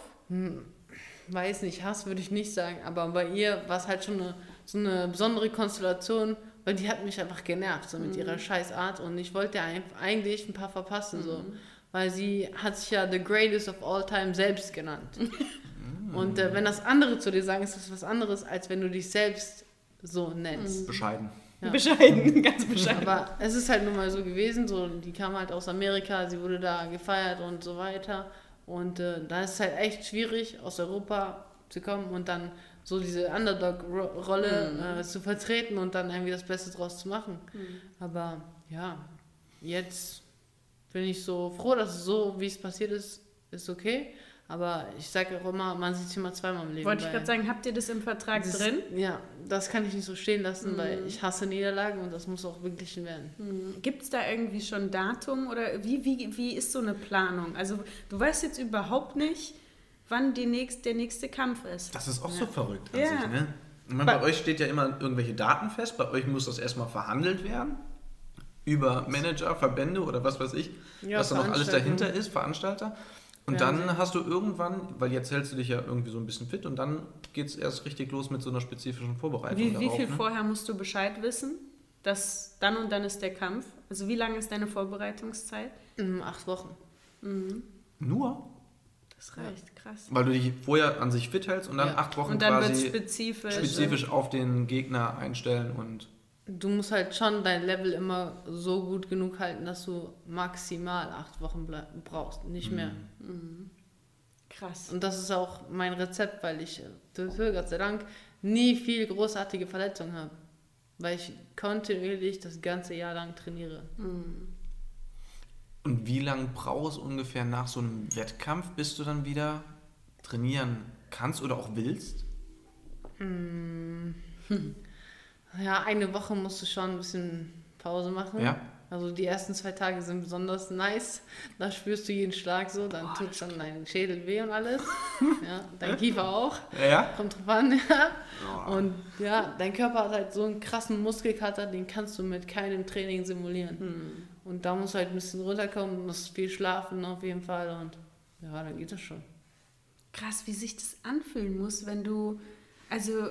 weiß nicht, Hass würde ich nicht sagen, aber bei ihr war es halt schon eine, so eine besondere Konstellation, weil die hat mich einfach genervt, so mit ihrer Scheißart und ich wollte eigentlich ein paar verpassen, so. Weil sie hat sich ja The Greatest of All Time selbst genannt. und äh, wenn das andere zu dir sagen, ist das was anderes, als wenn du dich selbst so nennst. Bescheiden. Ja. Bescheiden, ganz bescheiden. Aber es ist halt nun mal so gewesen, so, die kam halt aus Amerika, sie wurde da gefeiert und so weiter. Und äh, da ist es halt echt schwierig, aus Europa zu kommen und dann so diese Underdog-Rolle äh, zu vertreten und dann irgendwie das Beste draus zu machen. Aber ja, jetzt bin ich so froh, dass es so, wie es passiert ist, ist okay. Aber ich sage auch immer, man sieht sich immer zweimal im Leben. Wollte ich gerade sagen, habt ihr das im Vertrag das- drin? Ja, das kann ich nicht so stehen lassen, weil ich hasse Niederlagen und das muss auch beglichen werden. Gibt es da irgendwie schon ein Datum oder wie, wie, wie ist so eine Planung? Also du weißt jetzt überhaupt nicht, wann die nächst, der nächste Kampf ist. Das ist auch so verrückt an Ja. sich, ne? Ich meine, bei euch steht ja immer irgendwelche Daten fest, bei euch muss das erstmal verhandelt werden. Über Manager, Verbände oder was weiß ich, Ja, was da noch alles dahinter ist, Veranstalter. Und Fernsehen. dann hast du irgendwann, weil jetzt hältst du dich ja irgendwie so ein bisschen fit und dann geht es erst richtig los mit so einer spezifischen Vorbereitung. Wie, wie darauf, viel ne? vorher musst du Bescheid wissen? Dass dann und dann ist der Kampf. Also wie lange ist deine Vorbereitungszeit? In acht Wochen. Nur? Das reicht, krass. Weil du dich vorher an sich fit hältst und dann Ja. acht Wochen Und dann quasi spezifisch. spezifisch auf den Gegner einstellen und Du musst halt schon dein Level immer so gut genug halten, dass du maximal acht Wochen brauchst, nicht mehr. Krass. Und das ist auch mein Rezept, weil ich, äh, Gott sei Dank, nie viel großartige Verletzungen habe. Weil ich kontinuierlich das ganze Jahr lang trainiere. Und wie lange brauchst du ungefähr nach so einem Wettkampf, bis du dann wieder trainieren kannst oder auch willst? Ja, eine Woche musst du schon ein bisschen Pause machen. Ja. Also die ersten zwei Tage sind besonders nice. Da spürst du jeden Schlag so, dann tut schon dein Schädel weh und alles. ja, dein Kiefer auch. Ja? Kommt drauf an, ja. Und ja, dein Körper hat halt so einen krassen Muskelkater, den kannst du mit keinem Training simulieren. Und da musst du halt ein bisschen runterkommen, musst viel schlafen auf jeden Fall und ja, dann geht das schon. Krass, wie sich das anfühlen muss, wenn du. Also.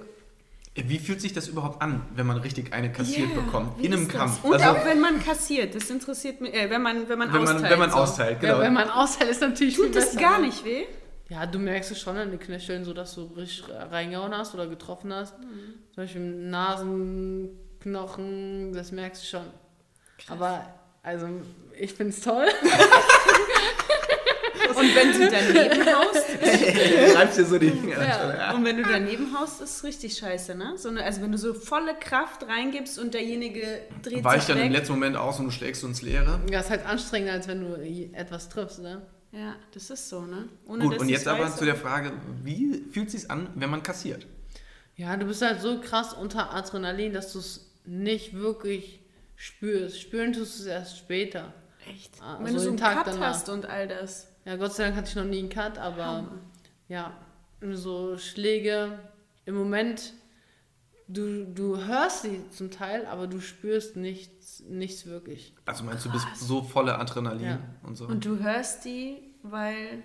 Wie fühlt sich das überhaupt an, wenn man richtig eine kassiert ja, bekommt? In einem? Kampf. Und also, auch wenn man kassiert, das interessiert mich. Äh, wenn man, wenn man wenn man, austeilt. wenn man so. austeilt, genau. Ja, wenn man aushält, ist natürlich Tut das besser, gar ne? nicht weh? Ja, du merkst es schon an den Knöcheln, so dass du richtig reingehauen hast oder getroffen hast. Zum Beispiel im Nasenknochen, das merkst du schon. Aber also ich find's toll. Und wenn du daneben haust, Reibst dir so die Finger. Ja. und wenn du daneben haust, ist es richtig scheiße, ne? So eine, also wenn du so volle Kraft reingibst und derjenige dreht Weicht sich dann im letzten Moment aus und du schlägst ins Leere. Ja, ist halt anstrengender, als wenn du etwas triffst, ne? Ja, das ist so, ne? Ohne, Gut, und jetzt aber weiß, zu der Frage, wie fühlt es sich an, wenn man kassiert? Ja, du bist halt so krass unter Adrenalin, dass du es nicht wirklich spürst. Spüren tust du es erst später. Echt? Ah, wenn so du so den einen Tag Cut danach. hast und all das. Ja, Gott sei Dank hatte ich noch nie einen Cut, aber ja, so Schläge im Moment, du, du hörst sie zum Teil, aber du spürst nichts, nichts wirklich. Also meinst du, bist so voller Adrenalin Ja. und so? Und du hörst die, weil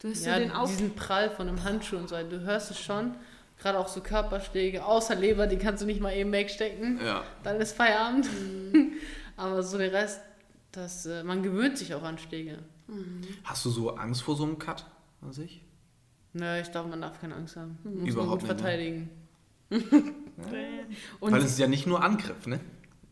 du hast Ja, so den Auf... diesen Prall von einem Handschuh und so, du hörst es schon. Gerade auch so Körperschläge, außer Leber, die kannst du nicht mal eben wegstecken. Ja. Dann ist Feierabend. aber so der Rest, das, äh, man gewöhnt sich auch an Schläge. Hast du so Angst vor so einem Cut an sich? Nö, ich glaube, man darf keine Angst haben. Muss Überhaupt man gut nicht, ne? verteidigen. Und Weil es ist ja nicht nur Angriff, ne?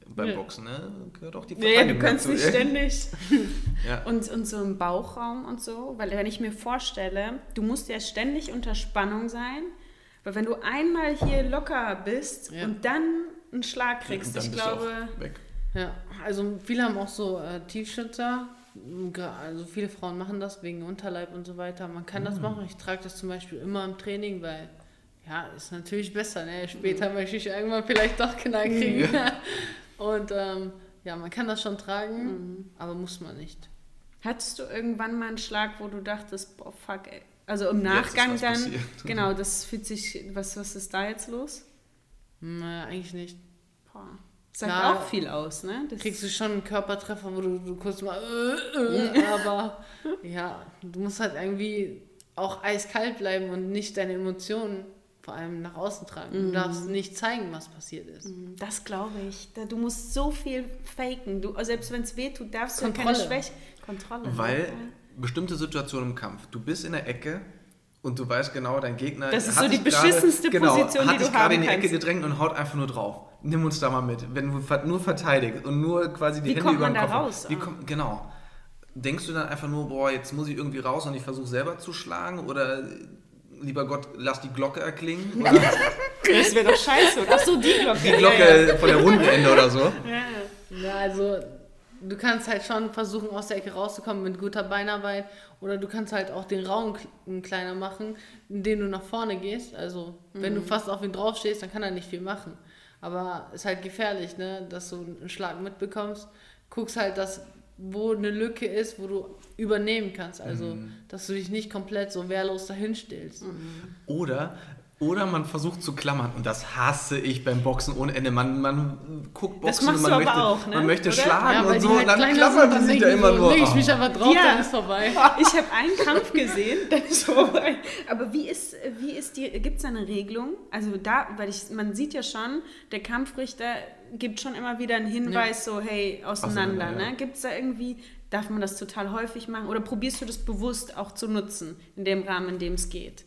Beim Ja. Boxen, ne? Gehört auch die Nee, du Verteidigung kannst dazu, nicht ständig. Ja. Und, und so im Bauchraum und so, weil wenn ich mir vorstelle, du musst ja ständig unter Spannung sein, weil wenn du einmal hier locker bist Ja. und dann einen Schlag kriegst, Dann ich glaube, auch weg. Ja, also viele haben auch so äh, Tiefschützer. Also viele Frauen machen das wegen Unterleib und so weiter. Man kann Mm. das machen. Ich trage das zum Beispiel immer im Training, weil ja, ist natürlich besser. Ne? Später Mm. möchte ich irgendwann vielleicht doch Knall kriegen. und ähm, ja, man kann das schon tragen, Mm. aber muss man nicht. hattest du irgendwann mal einen Schlag, wo du dachtest, boah, fuck, ey. Also im Nachgang dann, passiert. genau, das fühlt sich, was, was ist da jetzt los? Naja, eigentlich nicht. Boah. Sagt Ja. auch viel aus, ne? Das Kriegst du schon einen Körpertreffer, wo du, du kurz mal, äh, äh, aber ja, du musst halt irgendwie auch eiskalt bleiben und nicht deine Emotionen vor allem nach außen tragen. Du Mhm. darfst nicht zeigen, was passiert ist. Das glaube ich. Du musst so viel faken. Du, selbst wenn es weh tut, darfst du keine. Schwäche. Kontrolle. Weil Ja. Bestimmte Situationen im Kampf, du bist in der Ecke und du weißt genau, dein Gegner Das ist hat so die dich gerade- beschissenste genau, Position, hat die du dich gerade in die haben Ecke kannst. gedrängt und haut einfach nur drauf. Nimm uns da mal mit. Wenn du nur verteidigst und nur quasi die Wie Hände kommt über man den da Kopf raus? Wie kommt, genau. Denkst du dann einfach nur, boah, jetzt muss ich irgendwie raus und ich versuche selber zu schlagen oder lieber Gott, lass die Glocke erklingen? Oder Das wäre doch scheiße. Ach so, die Glocke. die Glocke von der Rundenende oder so? Ja, ja. Ja, also du kannst halt schon versuchen, aus der Ecke rauszukommen mit guter Beinarbeit. Oder du kannst halt auch den Raum kl- kleiner machen, indem du nach vorne gehst. Also, wenn du fast auf ihn draufstehst, dann kann er nicht viel machen. Aber ist halt gefährlich, ne? dass du einen Schlag mitbekommst. Guckst halt, dass wo eine Lücke ist, wo du übernehmen kannst. Also, dass du dich nicht komplett so wehrlos dahin stellst. Oder, oder man versucht zu klammern. Und das hasse ich beim Boxen ohne Ende. Man, man guckt Das Boxen machst und man du möchte, aber auch, ne? man möchte Oder? schlagen weil und so. halt Und dann klammern die sich da immer so, nur. leg ich mich einfach drauf, Ja. dann ist vorbei. Ich habe einen Kampf gesehen, dann ist vorbei. Aber wie ist, wie ist die, gibt es eine Regelung? Also da, weil ich, man sieht ja schon, der Kampfrichter gibt schon immer wieder einen Hinweis, so hey, auseinander. Auseinander, ja. ne? Gibt es da irgendwie, darf man das total häufig machen? Oder probierst du das bewusst auch zu nutzen, in dem Rahmen, in dem es geht?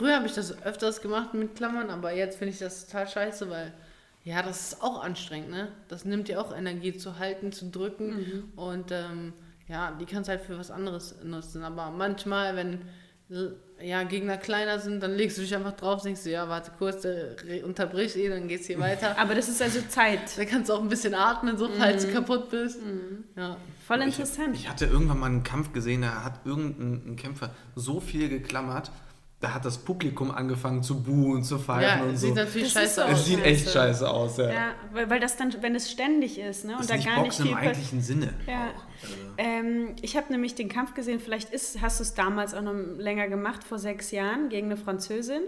Früher habe ich das öfters gemacht mit Klammern, aber jetzt finde ich das total scheiße, weil ja, das ist auch anstrengend, ne? Das nimmt dir auch Energie zu halten, zu drücken und ähm, ja, die kannst halt für was anderes nutzen. Aber manchmal, wenn ja, Gegner kleiner sind, dann legst du dich einfach drauf, denkst du, ja, warte kurz, der re- unterbricht eh, dann geht's hier weiter. Aber das ist also Zeit. Da kannst du auch ein bisschen atmen, so falls du kaputt bist. Ja. Voll interessant. Ich hatte irgendwann mal einen Kampf gesehen, da hat irgendein ein Kämpfer so viel geklammert, da hat das Publikum angefangen zu buhen, zu pfeifen Ja, und so. sieht natürlich Das scheiße aus. Es sieht echt Scheiße. aus, ja. ja, weil, weil das dann, wenn es ständig ist, ne? Und ist da nicht gar nicht Boxen viel im eigentlichen Sinne. Ja. Ähm, ich habe nämlich den Kampf gesehen, vielleicht ist, hast du es damals auch noch länger gemacht, vor sechs Jahren, gegen eine Französin.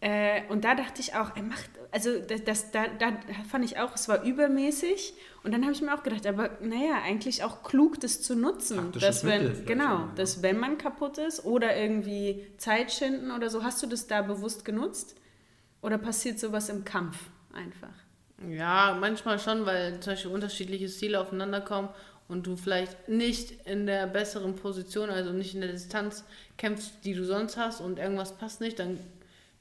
Äh, und da dachte ich auch, er macht, also das, das, da, da fand ich auch, es war übermäßig. Und dann habe ich mir auch gedacht, aber naja, eigentlich auch klug, das zu nutzen. Taktisches Dass wenn, genau, ja. dass wenn man kaputt ist oder irgendwie Zeit schinden oder so, hast du das da bewusst genutzt? Oder passiert sowas im Kampf einfach? Ja, manchmal schon, weil zum Beispiel unterschiedliche Stile aufeinander kommen und du vielleicht nicht in der besseren Position, also nicht in der Distanz kämpfst, die du sonst hast und irgendwas passt nicht, dann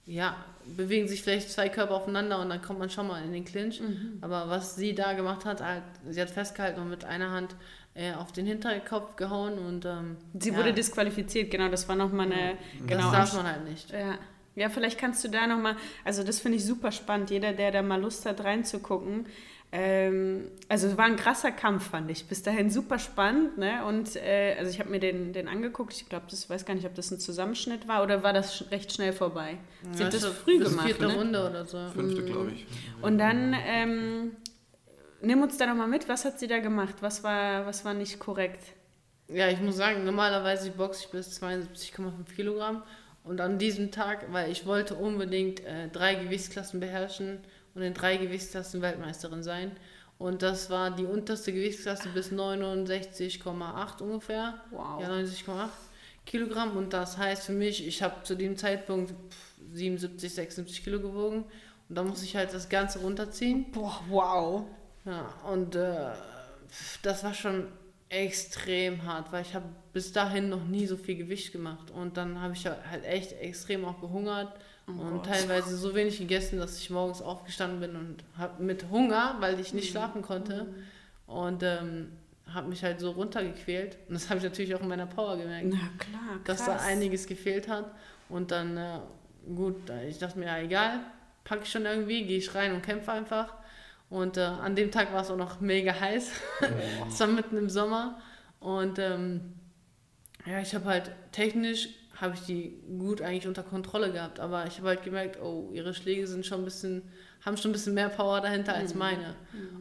ja, bewegen sich vielleicht zwei Körper aufeinander und dann kommt man schon mal in den Clinch. Aber was sie da gemacht hat, halt, sie hat festgehalten und mit einer Hand äh, auf den Hinterkopf gehauen und ähm, Sie ja, wurde disqualifiziert, genau, das war nochmal eine. Genau, das darf man halt nicht. Ja. ja, vielleicht kannst du da nochmal, also das finde ich super spannend, jeder, der da mal Lust hat reinzugucken. Ähm, also es war ein krasser Kampf, fand ich. Bis dahin super spannend, ne? Und äh, also ich habe mir den, den angeguckt, ich glaube, das weiß gar nicht, ob das ein Zusammenschnitt war oder war das sch- recht schnell vorbei. Sie hat das früh bis gemacht, vierte ne? Runde oder so. Fünfte, glaube ich. Und dann ähm, nimm uns da nochmal mit, was hat sie da gemacht? Was war, was war nicht korrekt? Ja, ich muss sagen, normalerweise boxe ich bis 72,5 Kilogramm. Und an diesem Tag, weil ich wollte unbedingt äh, drei Gewichtsklassen beherrschen und in drei Gewichtsklassen Weltmeisterin sein. Und das war die unterste Gewichtsklasse bis 69,8 ungefähr. Wow. Ja, 69,8 Kilogramm. Und das heißt für mich, ich habe zu dem Zeitpunkt pff, 77, 76 Kilo gewogen. Und da muss ich halt das Ganze runterziehen. Boah, wow. Ja, und äh, das war schon extrem hart, weil ich habe bis dahin noch nie so viel Gewicht gemacht. Und dann habe ich halt echt extrem auch gehungert und teilweise so wenig gegessen, dass ich morgens aufgestanden bin und hab mit Hunger, weil ich nicht schlafen konnte. Und ähm, habe mich halt so runtergequält. Und das habe ich natürlich auch in meiner Power gemerkt Na klar, krass. dass da einiges gefehlt hat. Und dann, äh, gut, ich dachte mir, ja, egal, packe ich schon irgendwie, gehe ich rein und kämpfe einfach. Und äh, an dem Tag war es auch noch mega heiß. es war mitten im Sommer. Und ähm, ja, ich habe halt technisch, habe ich die gut eigentlich unter Kontrolle gehabt. Aber ich habe halt gemerkt, oh, ihre Schläge sind schon ein bisschen, haben schon ein bisschen mehr Power dahinter als meine.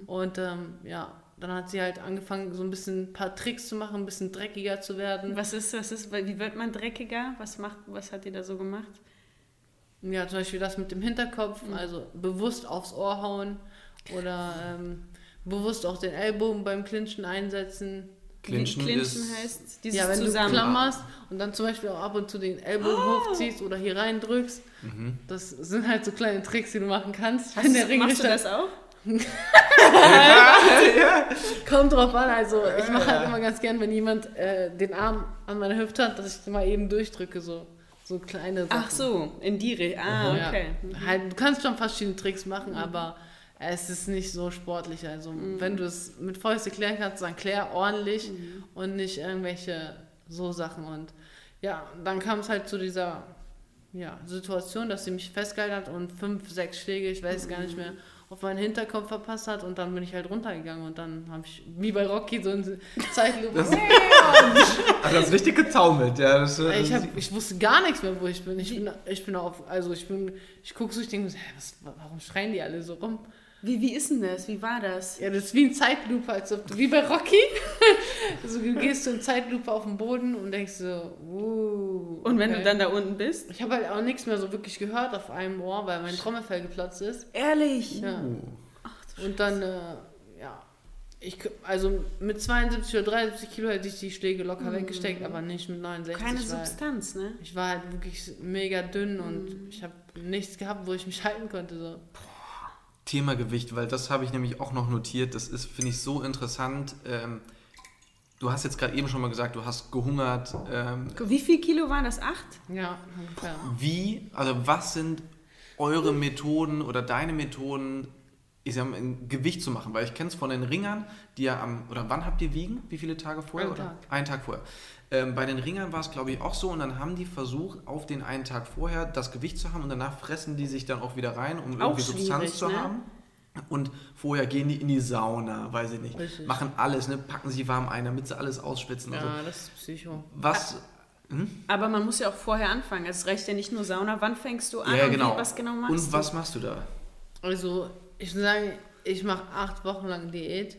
Und ähm, ja, dann hat sie halt angefangen, so ein bisschen ein paar Tricks zu machen, ein bisschen dreckiger zu werden. Was ist, was ist, wie wird man dreckiger? Was macht, was hat die da so gemacht? Ja, zum Beispiel das mit dem Hinterkopf, also bewusst aufs Ohr hauen oder ähm, bewusst auch den Ellbogen beim Clinchen einsetzen. Clinchen, Clinchen ist. heißt dieses ja, wenn zusammen. du klammerst und dann zum Beispiel auch ab und zu den Ellbogen hochziehst oder hier reindrückst. Das sind halt so kleine Tricks, die du machen kannst. Hast der machst du das auch? kommt drauf an. Also ich mache halt immer ganz gern, wenn jemand äh, den Arm an meiner Hüfte hat, dass ich mal eben durchdrücke, so, so kleine Sachen. Ach so, in die Richtung. Ah, Ja. okay. Halt, du kannst schon verschiedene Tricks machen, aber es ist nicht so sportlich. Also Mhm. wenn du es mit Fäuste klären kannst, dann klär ordentlich Mhm. und nicht irgendwelche so Sachen. Und ja, dann kam es halt zu dieser ja, Situation, dass sie mich festgehalten hat und fünf, sechs Schläge, ich weiß es gar nicht Mhm. mehr. auf meinen Hinterkopf verpasst hat und dann bin ich halt runtergegangen und dann habe ich, wie bei Rocky, so eine Zeitlupe. Das- Ach, das ist richtig getaumelt, ja. Das, ich, hab, ich wusste gar nichts mehr, wo ich bin. Ich bin, ich bin auf, also ich bin, ich gucke so, ich denke, so, hä, was, warum schreien die alle so rum? Wie, wie ist denn das? Wie war das? Ja, das ist wie ein Zeitlupe, als ob du, wie bei Rocky. also du gehst so in Zeitlupe auf den Boden und denkst so, uh. Und wenn okay. du dann da unten bist? Ich habe halt auch nichts mehr so wirklich gehört auf einem Ohr, weil mein Trommelfell geplatzt ist. Ehrlich? Ja. Und dann, äh, ja. Ich, also mit 72 oder 73 Kilo hätte ich die Schläge locker weggesteckt, aber nicht mit 69. Keine weil Substanz, ne? ich war halt wirklich mega dünn und ich habe nichts gehabt, wo ich mich halten konnte. So. Thema Gewicht, weil das habe ich nämlich auch noch notiert. Das ist, finde ich, so interessant. Ähm, du hast jetzt gerade eben schon mal gesagt, du hast gehungert. Ähm, Wie viel Kilo waren das? Acht? Ja, ungefähr. wie, also was sind eure Methoden oder deine Methoden, ich sag mal, ein Gewicht zu machen? Weil ich kenne es von den Ringern, die ja am, oder wann habt ihr wiegen? Wie viele Tage vorher? Einen oder? Tag. Einen Tag vorher. Ähm, bei den Ringern war es, glaube ich, auch so und dann haben die versucht, auf den einen Tag vorher das Gewicht zu haben und danach fressen die sich dann auch wieder rein, um Auch irgendwie Substanz zu ne? haben. Und vorher gehen die in die Sauna, weiß ich nicht. Richtig. Machen alles, ne? packen sie warm ein, damit sie alles ausschwitzen. Also, Ja, das ist Psycho. was, Aber man muss ja auch vorher anfangen. Es reicht ja nicht nur Sauna. Wann fängst du an ja, und genau. wie, was genau machst und du? was machst du da? Also, ich würde sagen, ich mache acht Wochen lang Diät.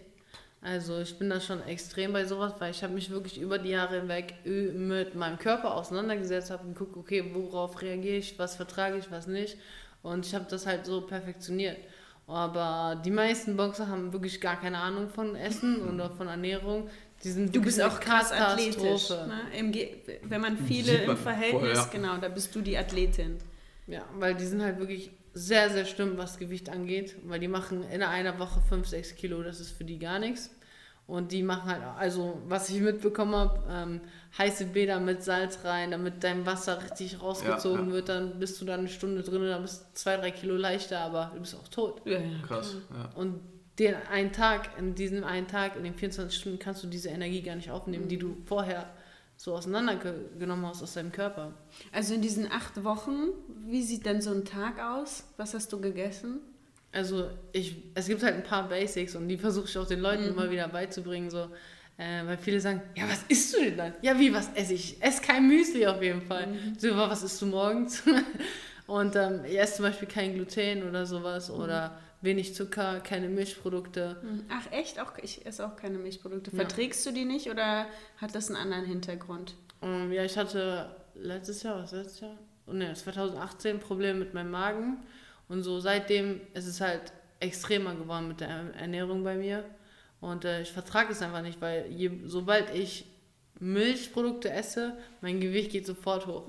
Also, ich bin da schon extrem bei sowas, weil ich habe mich wirklich über die Jahre hinweg mit meinem Körper auseinandergesetzt, habe geguckt, okay, worauf reagiere ich, was vertrage ich, was nicht. Und ich habe das halt so perfektioniert. Aber die meisten Boxer haben wirklich gar keine Ahnung von Essen oder von Ernährung. Die sind Du bist auch krass athletisch. Katastrophe. Ne? Wenn man viele man im Verhältnis, ja. genau, da bist du die Athletin. Ja, weil die sind halt wirklich sehr, sehr schlimm, was Gewicht angeht. Weil die machen in einer Woche 5, 6 Kilo, das ist für die gar nichts. Und die machen halt, also was ich mitbekommen habe, ähm, heiße Bäder mit Salz rein, damit dein Wasser richtig rausgezogen Ja, ja. wird. Dann bist du da eine Stunde drin, dann bist du 2, 3 Kilo leichter, aber du bist auch tot. Ja, ja. Krass. Ja. Und den einen Tag, in diesem einen Tag, in den 24 Stunden kannst du diese Energie gar nicht aufnehmen, die du vorher so auseinandergenommen hast aus deinem Körper. Also in diesen acht Wochen, wie sieht denn so ein Tag aus? Was hast du gegessen? Also ich, es gibt halt ein paar Basics und die versuche ich auch den Leuten immer wieder beizubringen, so, äh, weil viele sagen, ja, was isst du denn dann? Ja, wie, was esse ich? Esse kein Müsli auf jeden Fall. So, "Aber was isst du morgens? und ähm, ich esse zum Beispiel kein Gluten oder sowas oder wenig Zucker, keine Milchprodukte. Ach echt? Auch, ich esse auch keine Milchprodukte. Verträgst du die nicht oder hat das einen anderen Hintergrund? Ähm, ja, ich hatte letztes Jahr, was letztes Jahr? Oh, ne, 2018 Probleme mit meinem Magen. Und so seitdem ist es halt extremer geworden mit der Ernährung bei mir. Und äh, ich vertrage es einfach nicht, weil je, sobald ich Milchprodukte esse, mein Gewicht geht sofort hoch.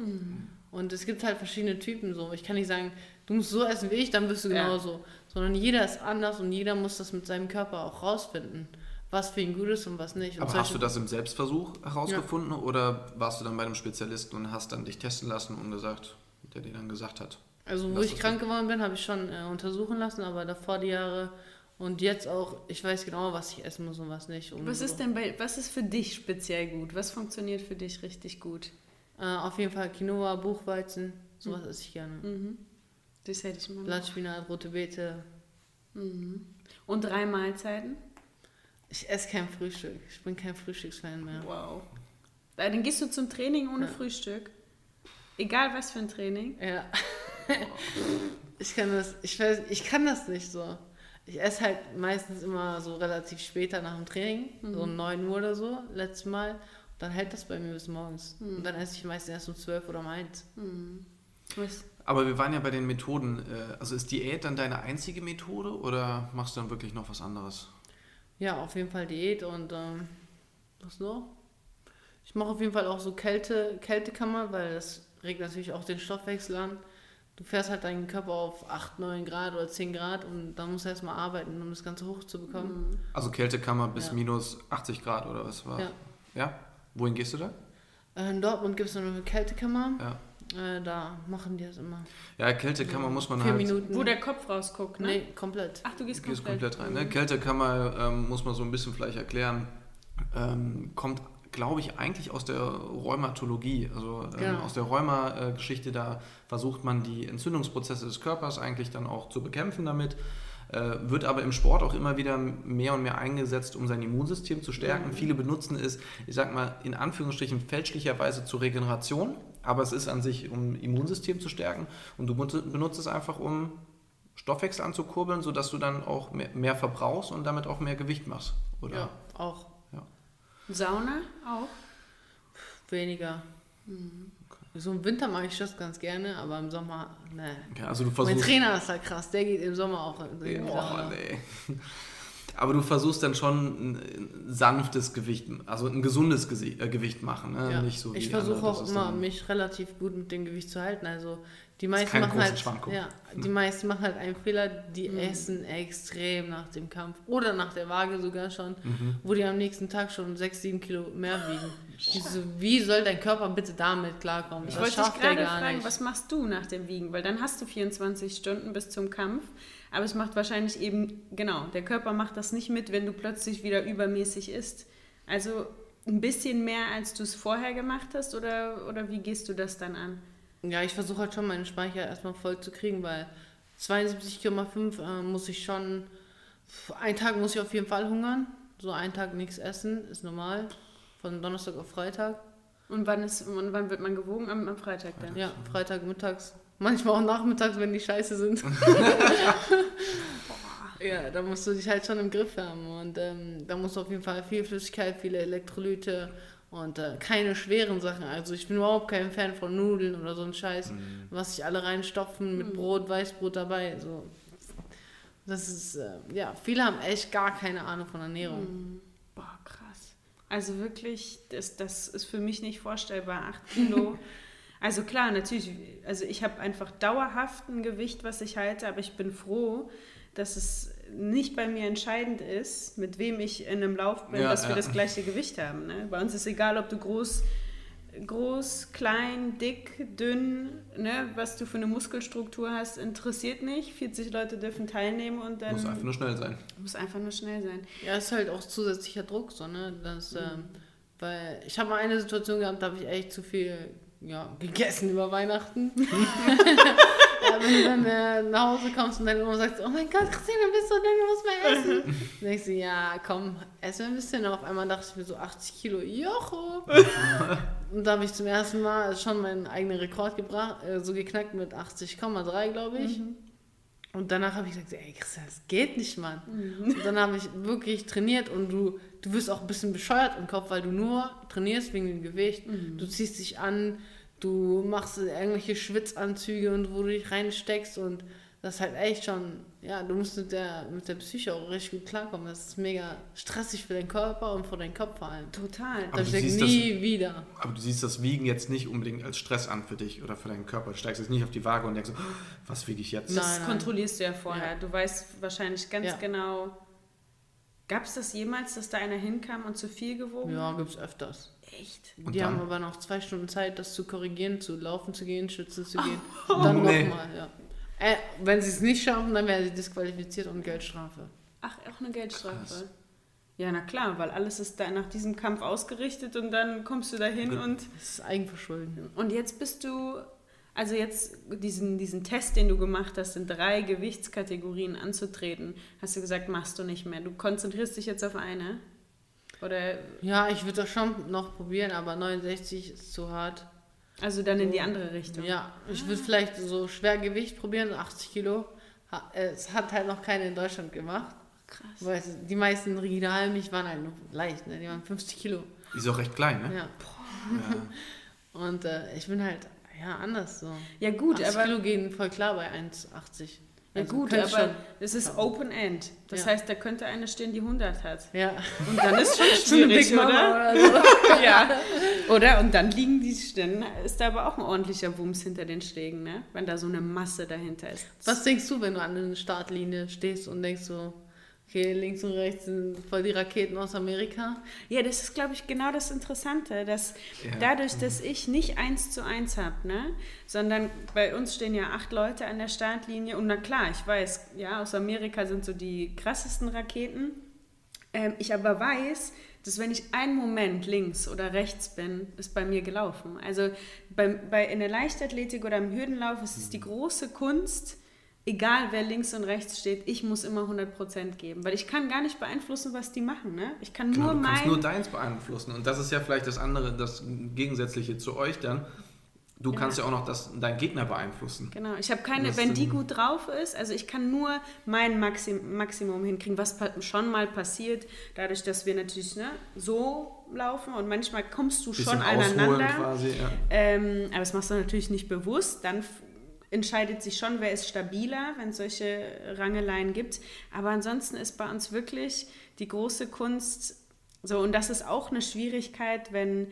Und es gibt halt verschiedene Typen so. Ich kann nicht sagen, du musst so essen wie ich, dann bist du Ja. genauso. Sondern jeder ist anders und jeder muss das mit seinem Körper auch rausfinden, was für ihn gut ist und was nicht. Und Aber hast du das im Selbstversuch herausgefunden oder warst du dann bei einem Spezialisten und hast dann dich testen lassen und gesagt, der dir dann gesagt hat? Also wo ich krank geworden bin, habe ich schon äh, untersuchen lassen, aber davor die Jahre und jetzt auch, ich weiß genau, was ich essen muss und was nicht. Und Was so. ist denn bei, was ist für dich speziell gut? Was funktioniert für dich richtig gut? Äh, auf jeden Fall Quinoa, Buchweizen, sowas esse ich gerne. Das hätte ich mal. Blattspinat, rote Beete. Und drei Mahlzeiten? Ich esse kein Frühstück. Ich bin kein Frühstücksfan mehr. Wow. Dann gehst du zum Training ohne Ja. Frühstück? Egal was für ein Training. Ja. ich kann das, ich weiß, ich kann das nicht so. Ich esse halt meistens immer so relativ später nach dem Training, so um 9 Uhr oder so, letztes Mal. Dann hält das bei mir bis morgens. Und dann esse ich meistens erst um 12 oder um 1. Was? Aber wir waren ja bei den Methoden. äh, Also ist Diät dann deine einzige Methode oder machst du dann wirklich noch was anderes? Ja, auf jeden Fall Diät und ähm, was noch? Ich mache auf jeden Fall auch so Kälte, Kältekammer, weil das regt natürlich auch den Stoffwechsel an. Du fährst halt deinen Körper auf 8, 9 Grad oder 10 Grad und dann musst du erstmal arbeiten, um das Ganze hochzubekommen. Also Kältekammer bis Ja. minus 80 Grad oder was war? Ja. Ja? Wohin gehst du da? Äh, In Dortmund gibt es eine Kältekammer. Ja. Äh, da machen die das immer. Ja, Kältekammer muss man Vier halt. Minuten. Wo der Kopf rausguckt, ne? Nee, komplett. Ach, du gehst Gehst komplett. komplett rein. Ne? Kältekammer ähm, muss man so ein bisschen vielleicht erklären. Ähm, kommt, glaube ich, eigentlich aus der Rheumatologie. Also ähm, Genau. aus der Rheuma-Geschichte. Da versucht man die Entzündungsprozesse des Körpers eigentlich dann auch zu bekämpfen damit. Äh, wird aber im Sport auch immer wieder mehr und mehr eingesetzt, um sein Immunsystem zu stärken. Viele benutzen es, ich sag mal, in Anführungsstrichen fälschlicherweise zur Regeneration, aber es ist an sich, um Immunsystem zu stärken und du benut- benutzt es einfach, um Stoffwechsel anzukurbeln, sodass du dann auch mehr, mehr verbrauchst und damit auch mehr Gewicht machst. Oder? Ja, auch Sauna auch? weniger. So im Winter mache ich das ganz gerne, aber im Sommer, ne. Ja, also du Mein versuchst. Trainer ist halt krass, der geht im Sommer auch in die Oh, Sauna. nee. Aber du versuchst dann schon ein sanftes Gewicht, also ein gesundes äh, Gewicht machen, ne? Ja. Nicht so wie ich versuche auch immer, mich relativ gut mit dem Gewicht zu halten. Also die ist meisten keine machen große halt, ja, die meisten machen halt einen Fehler, die essen extrem nach dem Kampf oder nach der Waage sogar schon, Mhm. wo die am nächsten Tag schon 6, 7 Kilo mehr wiegen. So, wie soll dein Körper bitte damit klarkommen? Ich das wollte dich er gerade gar fragen, nicht. was machst du nach dem Wiegen? Weil dann hast du 24 Stunden bis zum Kampf, aber es macht wahrscheinlich eben, genau, der Körper macht das nicht mit, wenn du plötzlich wieder übermäßig isst. Also ein bisschen mehr, als du es vorher gemacht hast oder, oder wie gehst du das dann an? Ja, ich versuche halt schon meinen Speicher erstmal voll zu kriegen, weil 72,5 äh, muss ich schon. Einen Tag muss ich auf jeden Fall hungern. So einen Tag nichts essen ist normal. Von Donnerstag auf Freitag. Und wann, ist, und wann wird man gewogen? Am, am Freitag dann. Ja, Freitag mittags. Manchmal auch nachmittags, wenn die scheiße sind. ja, da musst du dich halt schon im Griff haben. Und ähm, da musst du auf jeden Fall viel Flüssigkeit, viele Elektrolyte und äh, keine schweren Sachen. Also ich bin überhaupt kein Fan von Nudeln oder so ein Scheiß, was sich alle reinstopfen mit Brot, Weißbrot dabei. So. Das ist, äh, ja, viele haben echt gar keine Ahnung von Ernährung. Boah, krass. Also wirklich, das, das ist für mich nicht vorstellbar. 8 Kilo. also klar, natürlich, also ich habe einfach dauerhaft ein Gewicht, was ich halte, aber ich bin froh, dass es nicht bei mir entscheidend ist, mit wem ich in einem Lauf bin, Ja, dass wir ja. das gleiche Gewicht haben. Ne? Bei uns ist egal, ob du groß, groß, klein, dick, dünn, ne? was du für eine Muskelstruktur hast, interessiert nicht. 40 Leute dürfen teilnehmen und dann Muss einfach nur schnell sein. muss einfach nur schnell sein. Ja, ist halt auch zusätzlicher Druck, so, ne? Das, ähm, weil ich habe mal eine Situation gehabt, da habe ich echt zu viel ja, gegessen über Weihnachten. ja, wenn du dann äh, nach Hause kommst und deine Oma sagt, oh mein Gott, Christine, bist du denn, du musst mal essen. dann denkst du, ja, komm, ess mir ein bisschen. Und auf einmal dachte ich mir so, 80 Kilo, jocho. und da habe ich zum ersten Mal schon meinen eigenen Rekord gebracht, äh, so geknackt mit 80,3, glaube ich. Und danach habe ich gesagt, ey Christian, das geht nicht, Mann. Und dann habe ich wirklich trainiert und du, du wirst auch ein bisschen bescheuert im Kopf, weil du nur trainierst wegen dem Gewicht. Du ziehst dich an, du machst irgendwelche Schwitzanzüge und wo du dich reinsteckst und das ist halt echt schon, ja, du musst mit der, mit der Psyche auch richtig gut klarkommen. Das ist mega stressig für deinen Körper und für deinen Kopf vor allem. Total. Aber ich du siehst nie wieder. Aber du siehst das Wiegen jetzt nicht unbedingt als Stress an für dich oder für deinen Körper. Du steigst jetzt nicht auf die Waage und denkst, so, "Oh, was wiege ich jetzt? Nein, Das nein. kontrollierst du ja vorher. Ja. Du weißt wahrscheinlich ganz Ja. genau. Gab es das jemals, dass da einer hinkam und zu viel gewogen Ja, gibt's öfters. hat? Echt? Und die dann? haben aber noch zwei Stunden Zeit, das zu korrigieren, zu laufen zu gehen, schützen zu gehen. und dann nee. nochmal, ja. Äh, wenn sie es nicht schaffen, dann werden sie disqualifiziert und Geldstrafe. Ach, auch eine Geldstrafe. Krass. Ja, na klar, weil alles ist da nach diesem Kampf ausgerichtet und dann kommst du da hin und, Das ist Eigenverschulden. und jetzt bist du, also jetzt diesen, diesen Test, den du gemacht hast, in drei Gewichtskategorien anzutreten, hast du gesagt, machst du nicht mehr. Du konzentrierst dich jetzt auf eine? Oder Ja, ich würde das schon noch probieren, aber 69 ist zu hart. also dann in die andere Richtung? Ja, ich würde vielleicht so Schwergewicht probieren, 80 Kilo. Äh, Es hat halt noch keine in Deutschland gemacht. Krass. Weil die meisten Regionalen mich waren halt nur leicht, ne? die waren 50 Kilo. Die ist auch recht klein, ne? Ja. Ja. Und äh, ich bin halt, ja, anders so. Ja gut, 80 aber... Kilo gehen voll klar bei 1,80. Ja Also gut, aber es ist Open End. Das Ja. heißt, da könnte eine stehen, die 100 hat. Ja. Und dann ist schon schwierig, oder? oder so. ja. Oder? Und dann liegen die Stände, ist da aber auch ein ordentlicher Wumms hinter den Schlägen, ne? Wenn da so eine Masse dahinter ist. Was denkst du, wenn du an der Startlinie stehst und denkst so, okay, links und rechts sind voll die Raketen aus Amerika? Ja, das ist, glaube ich, genau das Interessante, dass Ja. dadurch, dass ich nicht eins zu eins habe, ne, sondern bei uns stehen ja acht Leute an der Startlinie und na klar, ich weiß, ja, aus Amerika sind so die krassesten Raketen. Ähm, ich aber weiß, dass wenn ich einen Moment links oder rechts bin, ist bei mir gelaufen. Also bei, bei, in der Leichtathletik oder im Hürdenlauf ist es die große Kunst, egal wer links und rechts steht, ich muss immer 100% geben. Weil ich kann gar nicht beeinflussen, was die machen. Ne? Ich kann Genau, nur du kannst mein... nur deins beeinflussen. Und das ist ja vielleicht das andere, das Gegensätzliche zu euch dann. Du kannst ja auch noch das, deinen Gegner beeinflussen. Genau, ich habe keine, Das wenn die gut drauf ist, also ich kann nur mein Maxim, Maximum hinkriegen, was schon mal passiert, dadurch, dass wir natürlich ne, so laufen und manchmal kommst du schon aneinander. quasi. Ja. Ähm, aber das machst du natürlich nicht bewusst. Dann entscheidet sich schon, wer ist stabiler, wenn es solche Rangeleien gibt. Aber ansonsten ist bei uns wirklich die große Kunst so, und das ist auch eine Schwierigkeit, wenn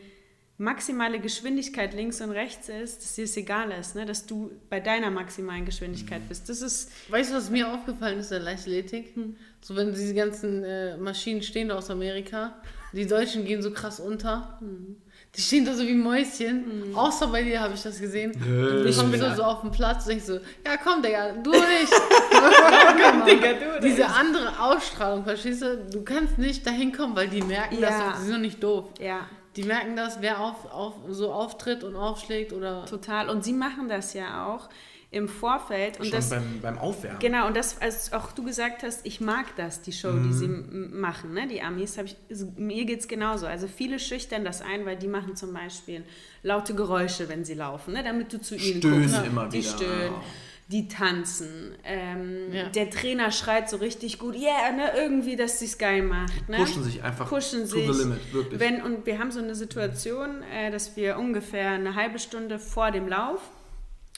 maximale Geschwindigkeit links und rechts ist, dass dir es egal ist, ne? dass du bei deiner maximalen Geschwindigkeit bist. Das ist, Weißt du, was mir aufgefallen ist, der Leichtathletik? Hm. So, wenn diese ganzen äh, Maschinen stehen aus Amerika, die Deutschen gehen so krass unter. Hm. Die stehen da so wie Mäuschen. Außer bei dir habe ich das gesehen. Nö. Ich kommst bin- so, auf den Platz und denkst so, ja komm, Digga, du nicht. komm, Digga, du Diese andere Ausstrahlung, verstehst du? Du kannst nicht dahin kommen, weil die merken Ja. das, die sind nicht doof. ja, Die merken das, wer auf, auf, so auftritt und aufschlägt oder... total. Und sie machen das ja auch im Vorfeld. Und Schon das, beim, beim Aufwärmen. Genau, und das, als auch du gesagt hast, ich mag das, die Show, die sie Mhm. machen, ne? die Amis, ich, mir geht es genauso. Also viele schüchtern das ein, weil die machen zum Beispiel laute Geräusche, wenn sie laufen, ne? damit du zu ihnen Stöhnen guckst. immer die wieder. stöhnen, Ja. die tanzen. Ähm, Ja. Der Trainer schreit so richtig gut, yeah, ne? irgendwie, dass sie es geil macht. Ne? Pushen sich einfach Pushen to sich. the limit, wirklich. Wenn, und wir haben so eine Situation, äh, dass wir ungefähr eine halbe Stunde vor dem Lauf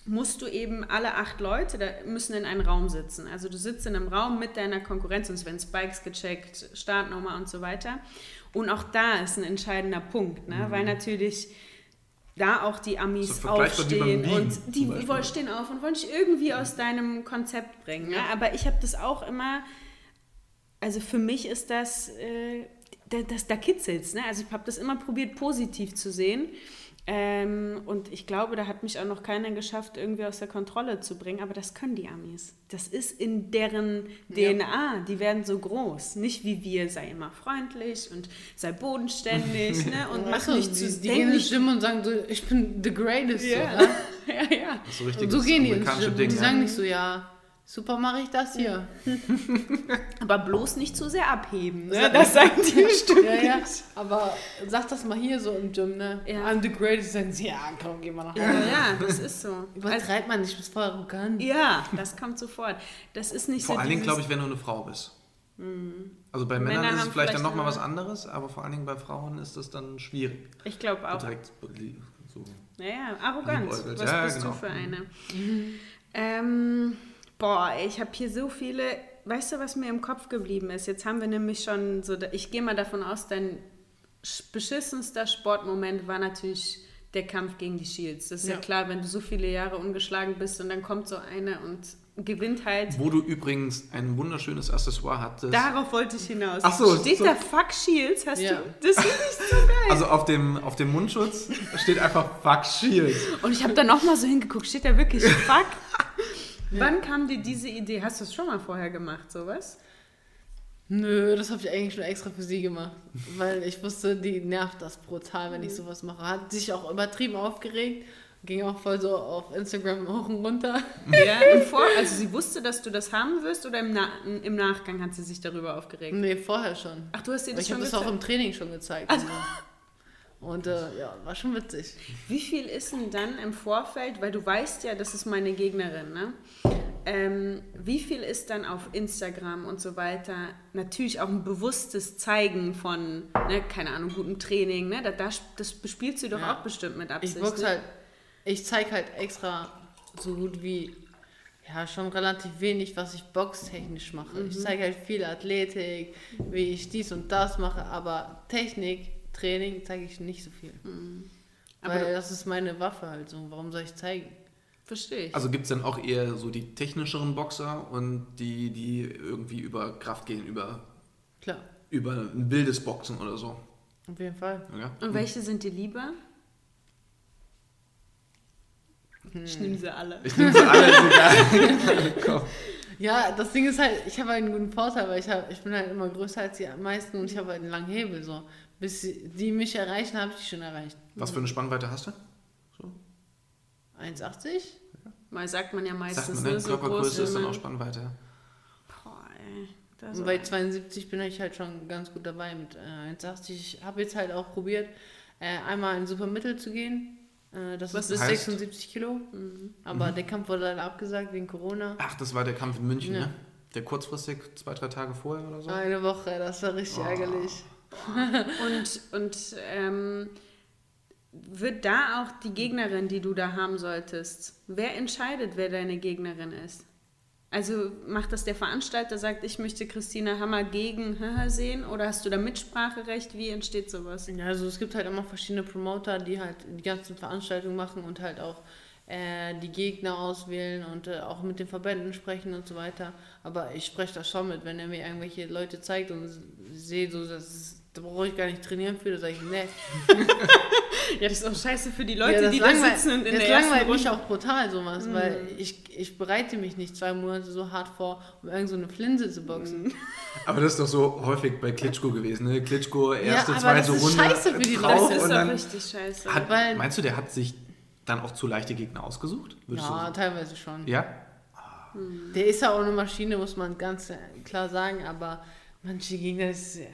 musst du eben alle acht Leute da müssen in einem Raum sitzen. Also du sitzt in einem Raum mit deiner Konkurrenz und es werden Spikes gecheckt, Startnummer und so weiter. Und auch da ist ein entscheidender Punkt, ne? weil natürlich da auch die Amis aufstehen Wiegen und die wollen stehen auf und wollen dich irgendwie aus deinem Konzept bringen. Ne? Aber ich habe das auch immer, also für mich ist das, äh, da, das da kitzelt's. Ne? Also ich habe das immer probiert, positiv zu sehen. Ähm, und ich glaube, da hat mich auch noch keiner geschafft, irgendwie aus der Kontrolle zu bringen. Aber das können die Amis. Das ist in deren DNA. Die werden so groß. Nicht wie wir, sei immer freundlich und sei bodenständig ne? und mach Achso, nicht die, zu die gehen ins nicht Gym und sagen so, ich bin the greatest. Ja. So, ne? ja, ja. Das ist so so gehen die ins Gym. Ding. Die ja. sagen nicht so, ja, super mache ich das hier. Aber bloß nicht zu sehr abheben. Ne? Das sagen die bestimmt Ja, ja. Aber sag das mal hier so im Gym, ne? Ja. I'm the greatest. Sie, ja, komm, geh mal nach Hause. Ja, ja, das ist so. Also, Übertreibt man nicht, du bist voll arrogant. ja, das kommt sofort. Das ist nicht Vor so allen Dingen, glaube ich, wenn du eine Frau bist. Also bei Männern Männer ist es haben vielleicht dann vielleicht nochmal was anderes, aber vor allen Dingen bei Frauen ist das dann schwierig. Ich glaube auch. Direkt so. Naja, arrogant. Was Ja, bist genau. du für eine? Ähm, boah, ich habe hier so viele. Weißt du, was mir im Kopf geblieben ist? Jetzt haben wir nämlich schon so. Ich gehe mal davon aus, dein sch- beschissenster Sportmoment war natürlich der Kampf gegen die Shields. Das ist ja, Ja. klar, wenn du so viele Jahre ungeschlagen bist und dann kommt so eine und gewinnt halt. Wo du übrigens ein wunderschönes Accessoire hattest. Darauf wollte ich hinaus. Ach so, Steht so- da Fuck Shields? Hast Ja. du. Das finde ich so geil. Also auf dem, auf dem Mundschutz steht einfach Fuck Shield. Und ich habe da nochmal so hingeguckt, steht da wirklich Fuck? Wann kam dir diese Idee? Hast du es schon mal vorher gemacht, sowas? Nö, das habe ich eigentlich schon extra für sie gemacht. Weil ich wusste, die nervt das brutal, wenn ich sowas mache. Hat sich auch übertrieben aufgeregt. Ging auch voll so auf Instagram hoch und runter. Ja, im Vor also sie wusste, dass du das haben wirst oder im, Na im Nachgang hat sie sich darüber aufgeregt? Nee, vorher schon. Ach, du hast dir das Ich schon habe das auch im Training schon gezeigt. und so. Und äh, ja, war schon witzig. Wie viel ist denn dann im Vorfeld, weil du weißt ja, das ist meine Gegnerin, ne? Ähm, wie viel ist dann auf Instagram und so weiter natürlich auch ein bewusstes Zeigen von, ne, keine Ahnung, gutem Training, ne? Da, da, das bespielst du doch Ja. auch bestimmt mit Absicht. Ich box ne? halt, ich zeige halt extra so gut wie, ja, schon relativ wenig, was ich boxtechnisch mache. Ich Mhm. zeige halt viel Athletik, wie ich dies und das mache, aber Technik, Training zeige ich nicht so viel. Mhm. Aber Weil das ist meine Waffe halt so. Warum soll ich zeigen? Verstehe ich. Also gibt es dann auch eher so die technischeren Boxer und die, die irgendwie über Kraft gehen, über, Klar, über ein wildes Boxen oder so. auf jeden Fall. Ja? Und welche sind dir lieber? Ich nehme sie alle. Ich nehme sie alle. Komm. Ja, das Ding ist halt, ich habe halt einen guten Vorteil, weil ich, hab, ich bin halt immer größer als die meisten und ich habe halt einen langen Hebel. So. Bis sie- die mich erreichen, habe ich die schon erreicht. Was für eine Spannweite hast du? So? 1,80? Mal sagt man ja Sagt meistens, man, ne? ne, so groß Körpergröße ist dann auch Spannweite. Boah, ey. Das Und bei 72 bin ich halt schon ganz gut dabei mit äh, 1,80. Ich habe jetzt halt auch probiert, äh, einmal in Supermittel zu gehen. Äh, das Was ist bis heißt? 76 Kilo. Aber der Kampf wurde leider abgesagt wegen Corona. Ach, das war der Kampf in München, Ja. ne? Der kurzfristig zwei, drei Tage vorher oder so? Eine Woche, das war richtig ärgerlich. Und, und ähm, wird da auch die Gegnerin, die du da haben solltest, wer entscheidet, wer deine Gegnerin ist? Also macht das der Veranstalter, sagt, ich möchte Christina Hammer gegen sehen oder hast du da Mitspracherecht? Wie entsteht sowas? Ja, also es gibt halt immer verschiedene Promoter, die halt die ganzen Veranstaltungen machen und halt auch äh, die Gegner auswählen und äh, auch mit den Verbänden sprechen und so weiter. Aber ich spreche das schon mit, wenn er mir irgendwelche Leute zeigt und sehe, so, das ist, da brauche ich gar nicht trainieren für, da sage ich, nee. Ja, das ist auch scheiße für die Leute, ja, die da sitzen und in das der ersten langweilt mich Runde... auch brutal sowas, weil ich, ich bereite mich nicht zwei Monate so hart vor, um irgend so eine Flinse zu boxen. Aber das ist doch so häufig bei Klitschko gewesen, ne? Klitschko, erste, aber zweite das ist Runde scheiße für die drauf Das Leute. ist doch richtig scheiße. hat, Weil- meinst du, der hat sich dann auch zu leichte Gegner ausgesucht? Würdest Ja, du teilweise schon. Ja? Der ist ja auch eine Maschine, muss man ganz klar sagen, aber manche Gegner ist, ja,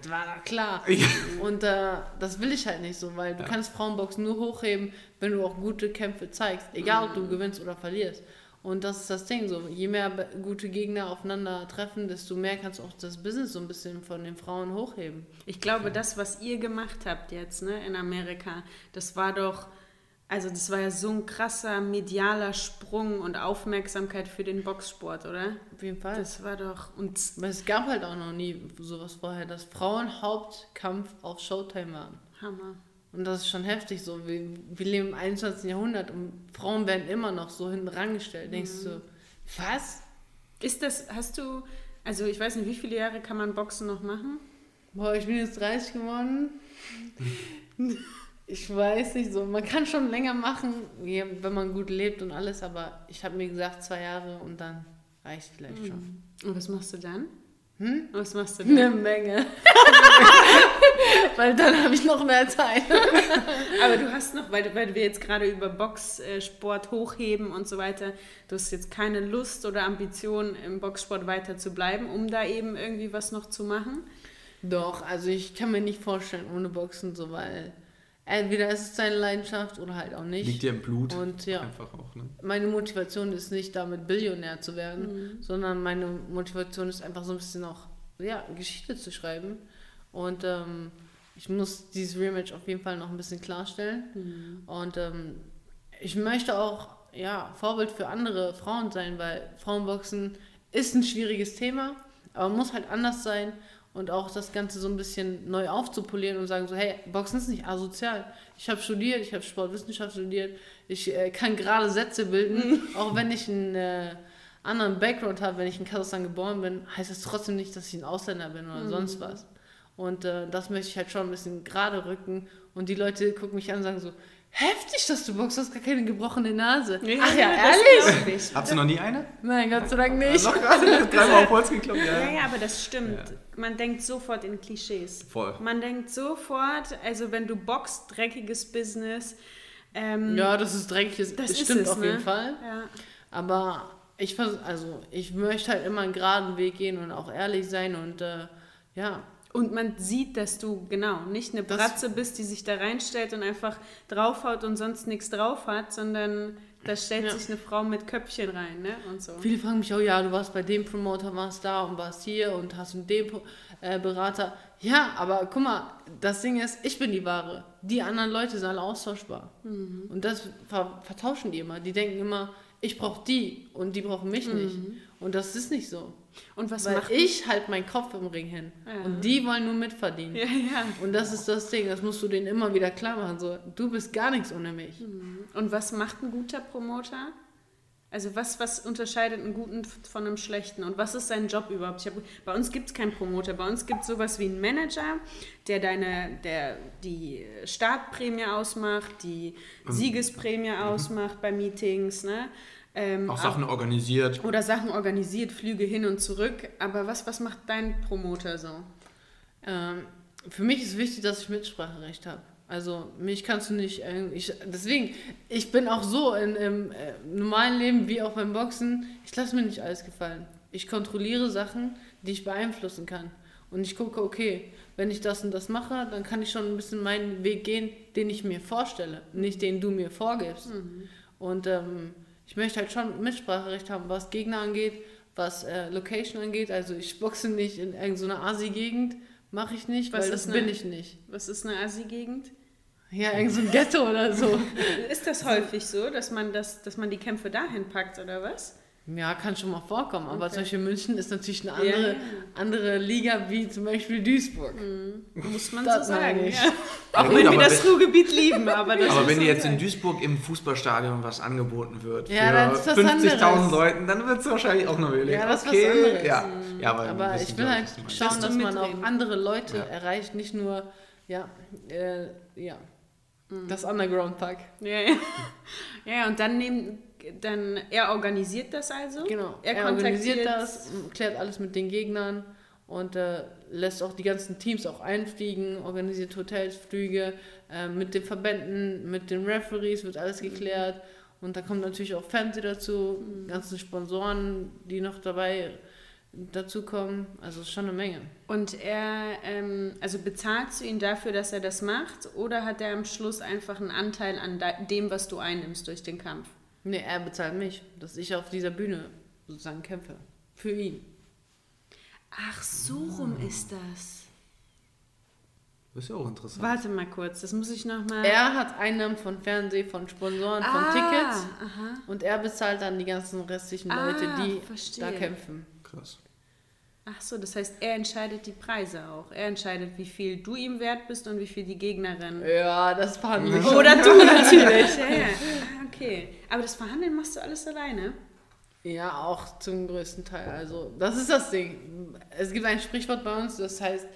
das war doch klar. Ja. Und äh, das will ich halt nicht so, weil du kannst Frauenboxen nur hochheben, wenn du auch gute Kämpfe zeigst, egal ob du gewinnst oder verlierst. Und das ist das Ding, so je mehr gute Gegner aufeinander treffen, desto mehr kannst du auch das Business so ein bisschen von den Frauen hochheben. Ich glaube, das, was ihr gemacht habt jetzt ne, in Amerika, das war doch, also das war ja so ein krasser medialer Sprung und Aufmerksamkeit für den Boxsport, oder? Auf jeden Fall. Das war doch, und Aber es gab halt auch noch nie sowas vorher, dass Frauen Hauptkampf auf Showtime waren. Hammer. Und das ist schon heftig so. Wir, wir leben im 21. Jahrhundert und Frauen werden immer noch so hinten rangestellt. Denkst du, so, was? Ist das, hast du, also ich weiß nicht, wie viele Jahre kann man Boxen noch machen? Boah, ich bin jetzt 30 geworden. Ich weiß nicht so. Man kann schon länger machen, wenn man gut lebt und alles, aber ich habe mir gesagt, zwei Jahre und dann reicht vielleicht schon. Und was machst du dann? Hm? Was machst du dann? Eine Menge. Weil dann habe ich noch mehr Zeit. Aber du hast noch, weil, weil wir jetzt gerade über Boxsport hochheben und so weiter, du hast jetzt keine Lust oder Ambition, im Boxsport weiter zu bleiben, um da eben irgendwie was noch zu machen? Doch, also ich kann mir nicht vorstellen ohne Boxen so, weil entweder ist es seine Leidenschaft oder halt auch nicht. Liegt dir im Blut. Und ja. Einfach auch, ne? Meine Motivation ist nicht damit Billionär zu werden, sondern meine Motivation ist einfach so ein bisschen auch, ja, Geschichte zu schreiben. Und ähm, ich muss dieses Rematch auf jeden Fall noch ein bisschen klarstellen. Und ähm, ich möchte auch, ja, Vorbild für andere Frauen sein, weil Frauenboxen ist ein schwieriges Thema, aber muss halt anders sein und auch das Ganze so ein bisschen neu aufzupolieren und sagen so, hey, Boxen ist nicht asozial. Ich habe studiert, ich habe Sportwissenschaft studiert, ich äh, kann gerade Sätze bilden, auch wenn ich einen äh, anderen Background habe, wenn ich in Kasachstan geboren bin, heißt das trotzdem nicht, dass ich ein Ausländer bin oder sonst was. Und äh, das möchte ich halt schon ein bisschen gerade rücken und die Leute gucken mich an und sagen so, heftig, dass du boxst, du hast gar keine gebrochene Nase. Ach ja, ehrlich? Hast du noch nie eine? Nein, Gott sei Dank nicht. Noch gerade dreimal auf Holz geklopft? Ja, ja, aber das stimmt. Man denkt sofort in Klischees. Voll. Man denkt sofort, also wenn du boxst, dreckiges Business. Ähm, Ja, das ist dreckig, das, das ist stimmt es, auf ne? jeden Fall. Ja. Aber ich also ich möchte halt immer einen geraden Weg gehen und auch ehrlich sein und äh, ja, Und man sieht, dass du genau nicht eine Bratze bist, die sich da reinstellt und einfach draufhaut und sonst nichts drauf hat, sondern da stellt Ja. sich eine Frau mit Köpfchen rein, ne? Und so. viele fragen mich, oh ja, du warst bei dem Promoter, warst da und warst hier und hast einen dem äh, Berater. Ja, aber guck mal, das Ding ist, ich bin die Ware. Die anderen Leute sind alle austauschbar. Mhm. Und das ver vertauschen die immer. Die denken immer, ich brauche die und die brauchen mich nicht. Und das ist nicht so. Und was Weil macht ich halt meinen Kopf im Ring hin. Ja. Und die wollen nur mitverdienen. Ja, ja. Und das ist das Ding, das musst du denen immer wieder klar machen. So, du bist gar nichts ohne mich. Und was macht ein guter Promoter? Also was, was unterscheidet einen guten von einem schlechten? Und was ist sein Job überhaupt? Ich hab, bei uns gibt es keinen Promoter. Bei uns gibt es sowas wie einen Manager, der deine, der die Startprämie ausmacht, die Siegesprämie ausmacht bei Meetings, ne? Ähm, Auch Sachen organisiert. oder Sachen organisiert, Flüge hin und zurück. Aber was, was macht dein Promoter so? Ähm, für mich ist wichtig, dass ich Mitspracherecht habe. Also mich kannst du nicht, ich, deswegen, ich bin auch so in, im äh, normalen Leben wie auch beim Boxen, ich lasse mir nicht alles gefallen. Ich kontrolliere Sachen, die ich beeinflussen kann. Und ich gucke, okay, wenn ich das und das mache, dann kann ich schon ein bisschen meinen Weg gehen, den ich mir vorstelle, nicht den du mir vorgibst. Und ähm, ich möchte halt schon Mitspracherecht haben, was Gegner angeht, was äh, Location angeht. Also ich boxe nicht in irgendeiner Asi-Gegend, mache ich nicht, Was weil das eine- bin ich nicht. Was ist eine Assi-Gegend? Ja, irgend so ein Ghetto oder so. Ist das häufig so, dass man, das, dass man die Kämpfe dahin packt, oder was? Ja, kann schon mal vorkommen, aber Okay. zum Beispiel München ist natürlich eine andere, ja. andere Liga wie zum Beispiel Duisburg. Muss man Das so sagen. ich. Ja. Auch Ja, gut, wenn wir das Ruhrgebiet lieben, aber das Aber wenn dir jetzt in. Duisburg im Fußballstadion was angeboten wird Ja, dann ist für das 50.000 anderes. Leuten, dann wird es wahrscheinlich auch noch überlegen. Ja, das ist was okay, anderes. Ja. ja, aber, Aber ich will halt was schauen, Dass man auch andere Leute Ja. erreicht, nicht nur, ja, äh, ja, Mhm. das Underground-Pack. Ja, ja. ja, und dann nehmen, dann, er organisiert das also. Genau. Er, Er, organisiert kontaktiert- das, klärt alles mit den Gegnern und äh, lässt auch die ganzen Teams auch einfliegen, organisiert Hotels, Flüge, äh, mit den Verbänden, mit den Referees wird alles geklärt. Und da kommt natürlich auch Fernseh dazu, ganzen Sponsoren, die noch dabei dazukommen. Also es ist schon eine Menge. Und er, ähm, also bezahlst du ihn dafür, dass er das macht, oder hat er am Schluss einfach einen Anteil an de- dem, was du einnimmst durch den Kampf? Nee, er bezahlt mich, dass ich auf dieser Bühne sozusagen kämpfe. Für ihn. Ach, so rum ist das. Das ist ja auch interessant. Warte mal kurz, das muss ich nochmal. Er hat Einnahmen von Fernseh, von Sponsoren, von ah, Tickets. Aha. Und er bezahlt dann die ganzen restlichen Ah, Leute, die verstehe. da kämpfen. Krass. Ach so, das heißt, er entscheidet die Preise auch. Er entscheidet, wie viel du ihm wert bist und wie viel die Gegnerin. Ja, das ich schon. Oder du natürlich. ja, ja. Ah, okay. Aber das Verhandeln machst du alles alleine? Ja, auch zum größten Teil. Also, das ist das Ding. Es gibt ein Sprichwort bei uns, das heißt,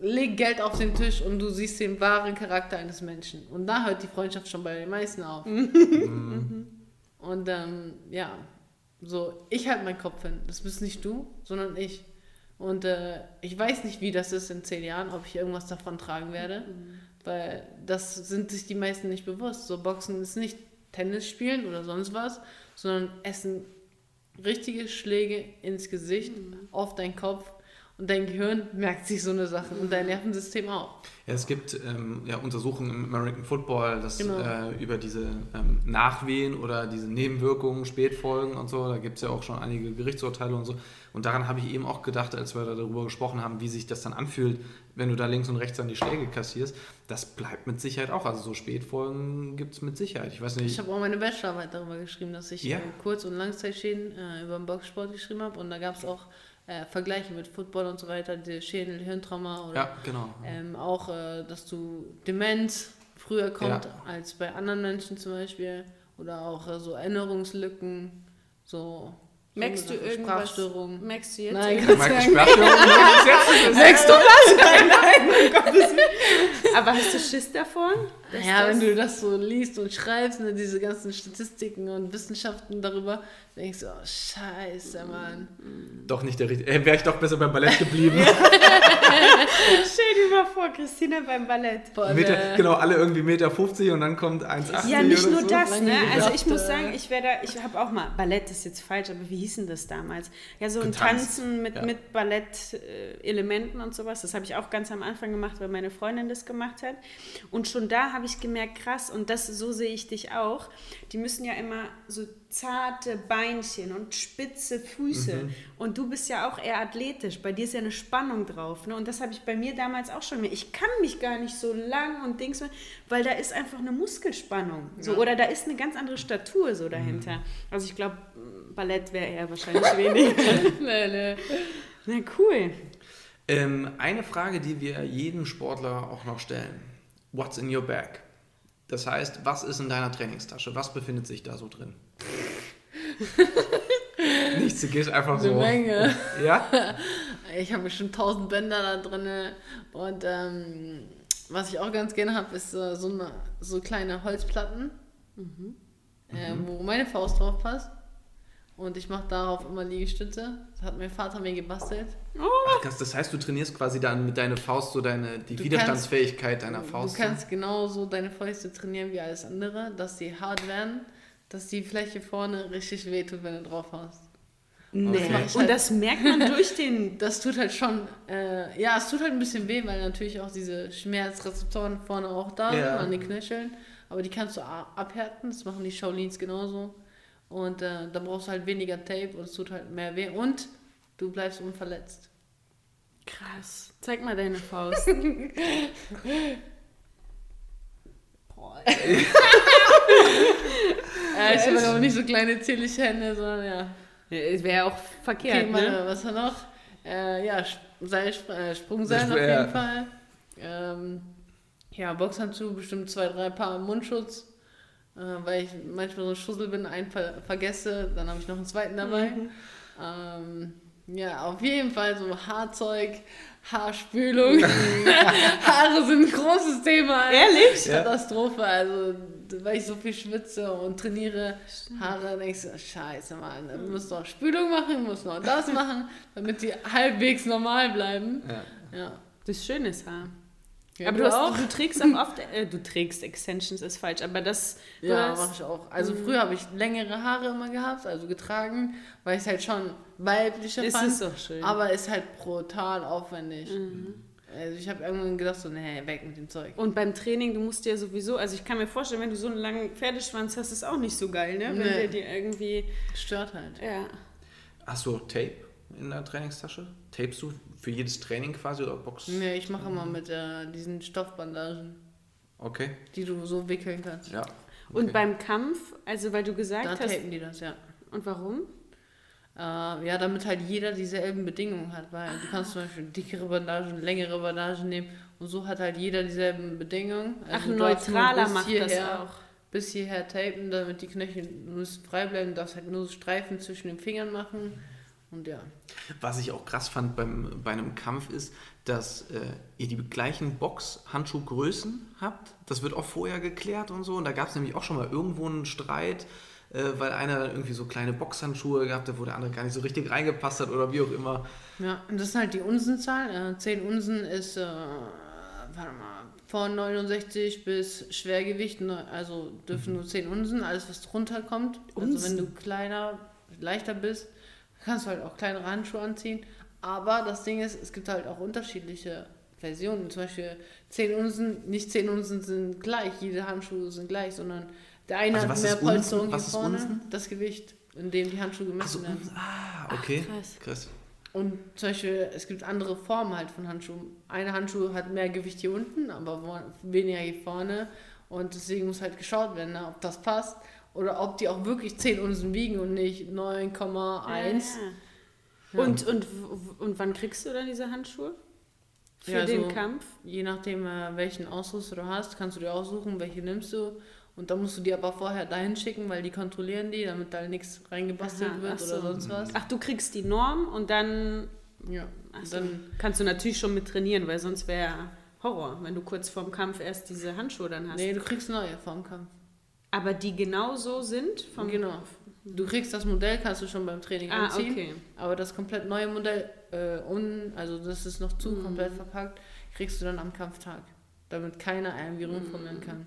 leg Geld auf den Tisch und du siehst den wahren Charakter eines Menschen. Und da hört die Freundschaft schon bei den meisten auf. und ähm, ja, so, ich halte meinen Kopf hin. Das bist nicht du, sondern ich. Und äh, ich weiß nicht, wie das ist in zehn Jahren, ob ich irgendwas davon tragen werde. Weil das sind sich die meisten nicht bewusst. So Boxen ist nicht Tennis spielen oder sonst was, sondern essen richtige Schläge ins Gesicht, auf deinen Kopf und dein Gehirn merkt sich so eine Sache und dein Nervensystem auch. Ja, es gibt ähm, ja, Untersuchungen im American Football, dass Genau. äh, über diese ähm, Nachwehen oder diese Nebenwirkungen, Spätfolgen und so, da gibt es ja auch schon einige Gerichtsurteile und so. Und daran habe ich eben auch gedacht, als wir da darüber gesprochen haben, wie sich das dann anfühlt, wenn du da links und rechts dann die Schläge kassierst. Das bleibt mit Sicherheit auch. Also so Spätfolgen gibt es mit Sicherheit. Ich weiß nicht. Ich habe auch meine Bachelorarbeit darüber geschrieben, dass ich Ja. äh, Kurz- und Langzeitschäden äh, über den Boxsport geschrieben habe und da gab es auch äh, Vergleiche mit Football und so weiter, die Schädel-Hirntrauma oder ja, genau. ähm, auch, äh, dass du Demenz früher kommt Ja. als bei anderen Menschen zum Beispiel oder auch äh, so Erinnerungslücken, so Merkst du irgendwas? Sprachstörungen. Merkst du jetzt? Nein, irgendwas? Mike, Sprachstörung, das ist jetzt- Merkst du Aber hast du Schiss davor? Dass Ja, das- wenn du das so liest und schreibst, ne, diese ganzen Statistiken und Wissenschaften darüber, denkst du, oh scheiße, Mann. Doch nicht der richtige. Äh, Wäre ich doch besser beim Ballett geblieben. Stell dir mal vor, Christina beim Ballett. Boah, Meter, der- genau, alle irgendwie Meter 50 und dann kommt 1,80 Ja, nicht nur so. das, ne? Also ich muss äh, sagen, ich wäre da, ich habe auch mal, Ballett ist jetzt falsch, aber wie hieß denn das damals? Ja, so ein Getanzt, Tanzen mit, ja. mit Ballett-Elementen und sowas. Das habe ich auch ganz am Anfang gemacht, weil meine Freundin das gemacht hat. Und schon da habe ich gemerkt, krass, und das so sehe ich dich auch, die müssen ja immer so zarte Beinchen und spitze Füße. Mhm. Und du bist ja auch eher athletisch. Bei dir ist ja eine Spannung drauf. Ne? Und das habe ich bei mir damals auch schon. Ich kann mich gar nicht so lang und Dings, weil da ist einfach eine Muskelspannung. So, Oder da ist eine ganz andere Statur so dahinter. Also ich glaube, Ballett wäre eher wahrscheinlich weniger. nee, nee. Na cool. Ähm, eine Frage, die wir jedem Sportler auch noch stellen. What's in your bag? Das heißt, was ist in deiner Trainingstasche? Was befindet sich da so drin? Nichts, du gehst einfach Eine so. Menge. Ja? Ich habe bestimmt tausend Bänder da drin und ähm, was ich auch ganz gerne habe, ist so, eine, so kleine Holzplatten, äh, wo meine Faust drauf passt. Und ich mache darauf immer Liegestütze. Das hat mein Vater mir gebastelt. Ach, krass, das heißt, du trainierst quasi dann mit deiner Faust so deine, die Du Widerstandsfähigkeit deiner Faust. Du kannst genauso deine Fäuste trainieren wie alles andere, dass die hart werden, dass die Fläche vorne richtig wehtut, wenn du drauf hast. Nee. Okay. ich Und halt- das merkt man durch den. Das tut halt schon, äh, ja, es tut halt ein bisschen weh, weil natürlich auch diese Schmerzrezeptoren vorne auch da Ja. sind, an den Knöcheln. Aber die kannst du abhärten, das machen die Shaolins genauso. Und äh, da brauchst du halt weniger Tape und es tut halt mehr weh. Und du bleibst unverletzt. Krass. Zeig mal deine Faust. Boah. äh, ich habe aber nicht so kleine zierliche Hände, sondern ja. Es wäre auch verkehrt, Okay, meine, ne? was war noch? Äh, ja, Seil, äh, Sprungseil Sp- auf jeden ja. Fall. Ähm, ja, Boxhandschuhe, bestimmt zwei, drei Paar Mundschutz. Äh, weil ich manchmal so ein Schussel bin, einen ver vergesse, dann habe ich noch einen zweiten dabei. Mhm. Ähm, ja, auf jeden Fall so Haarzeug, Haarspülung. Haare sind ein großes Thema. Ehrlich? Ja. Katastrophe. Also, weil ich so viel schwitze und trainiere Haare, denkst du, scheiße, Mann, du musst noch Spülung machen, musst noch das machen, damit die halbwegs normal bleiben. Ja. Ja. Das ist schönes Haar. Ja, aber du du, hast, auch? du trägst auch oft, äh, du trägst Extensions ist falsch, aber das, Ja, hast- mache ich auch. Also früher habe ich längere Haare immer gehabt, also getragen, weil ich es halt schon weiblicher ist fand. es doch schön. Aber ist halt brutal aufwendig. Also ich habe irgendwann gedacht so, nee, weg mit dem Zeug. Und beim Training, du musst dir sowieso, also ich kann mir vorstellen, wenn du so einen langen Pferdeschwanz hast, ist auch nicht so geil, ne? Wenn Nee. der dir irgendwie, Stört halt. ja. Hast du Tape in der Trainingstasche? Tapest du für jedes Training quasi oder Box? Nee, ich mache immer mit äh, diesen Stoffbandagen, Okay. die du so wickeln kannst. Ja. Und Okay. beim Kampf, also weil du gesagt Da hast, tapen die das, ja. und warum? Äh, ja, damit halt jeder dieselben Bedingungen hat, weil du kannst zum Beispiel dickere Bandagen, längere Bandagen nehmen und so hat halt jeder dieselben Bedingungen. Ach, Also nur neutraler macht das hierher- auch. Bis hierher tapen, damit die Knöchel müssen frei bleiben, du darfst halt nur so Streifen zwischen den Fingern machen und ja. Was ich auch krass fand beim, bei einem Kampf ist, dass äh, ihr die gleichen Box-Handschuhgrößen habt. Das wird auch vorher geklärt und so. Und da gab es nämlich auch schon mal irgendwo einen Streit, äh, weil einer irgendwie so kleine Boxhandschuhe gehabt hat, wo der andere gar nicht so richtig reingepasst hat oder wie auch immer. Ja, und das ist halt die Unsenzahl. Äh, 10 Unsen ist, äh, warte mal, von 69 bis Schwergewicht, ne, also dürfen nur 10 Unsen, alles was drunter kommt. Also wenn du kleiner, leichter bist, kannst du halt auch kleinere Handschuhe anziehen. Aber das Ding ist, es gibt halt auch unterschiedliche Versionen. Zum Beispiel 10 Unsen, nicht 10 Unsen sind gleich, jede Handschuhe sind gleich, sondern der eine Also hat mehr? Polsterung hier vorne, Unsen? das Gewicht, in dem die Handschuhe gemessen Also, werden. ah, okay. krass. krass. Und zum Beispiel, es gibt andere Formen halt von Handschuhen. Eine Handschuh hat mehr Gewicht hier unten, aber weniger hier vorne. Und deswegen muss halt geschaut werden, ne, ob das passt. Oder ob die auch wirklich 10 Unsen wiegen und nicht 9,1. Ja. Und, und, w- und wann kriegst du dann diese Handschuhe? Für Ja, den so- Kampf? Je nachdem, äh, welchen Ausrüster du hast, kannst du dir aussuchen, welche nimmst du. Und dann musst du die aber vorher dahin schicken, weil die kontrollieren die, damit da nichts reingebastelt Aha, wird ach oder so. sonst was. Ach, du kriegst die Norm und dann Ja, so, dann kannst du natürlich schon mit trainieren, weil sonst wäre Horror, wenn du kurz vorm Kampf erst diese Handschuhe dann hast. Nee, du kriegst neue vom Kampf. Aber die genauso sind vom Genau. Du kriegst das Modell, kannst du schon beim Training Ah, anziehen. okay. Aber das komplett neue Modell, äh, un, also das ist noch zu Mhm. komplett verpackt, kriegst du dann am Kampftag. Damit keiner irgendwie rumfummeln kann.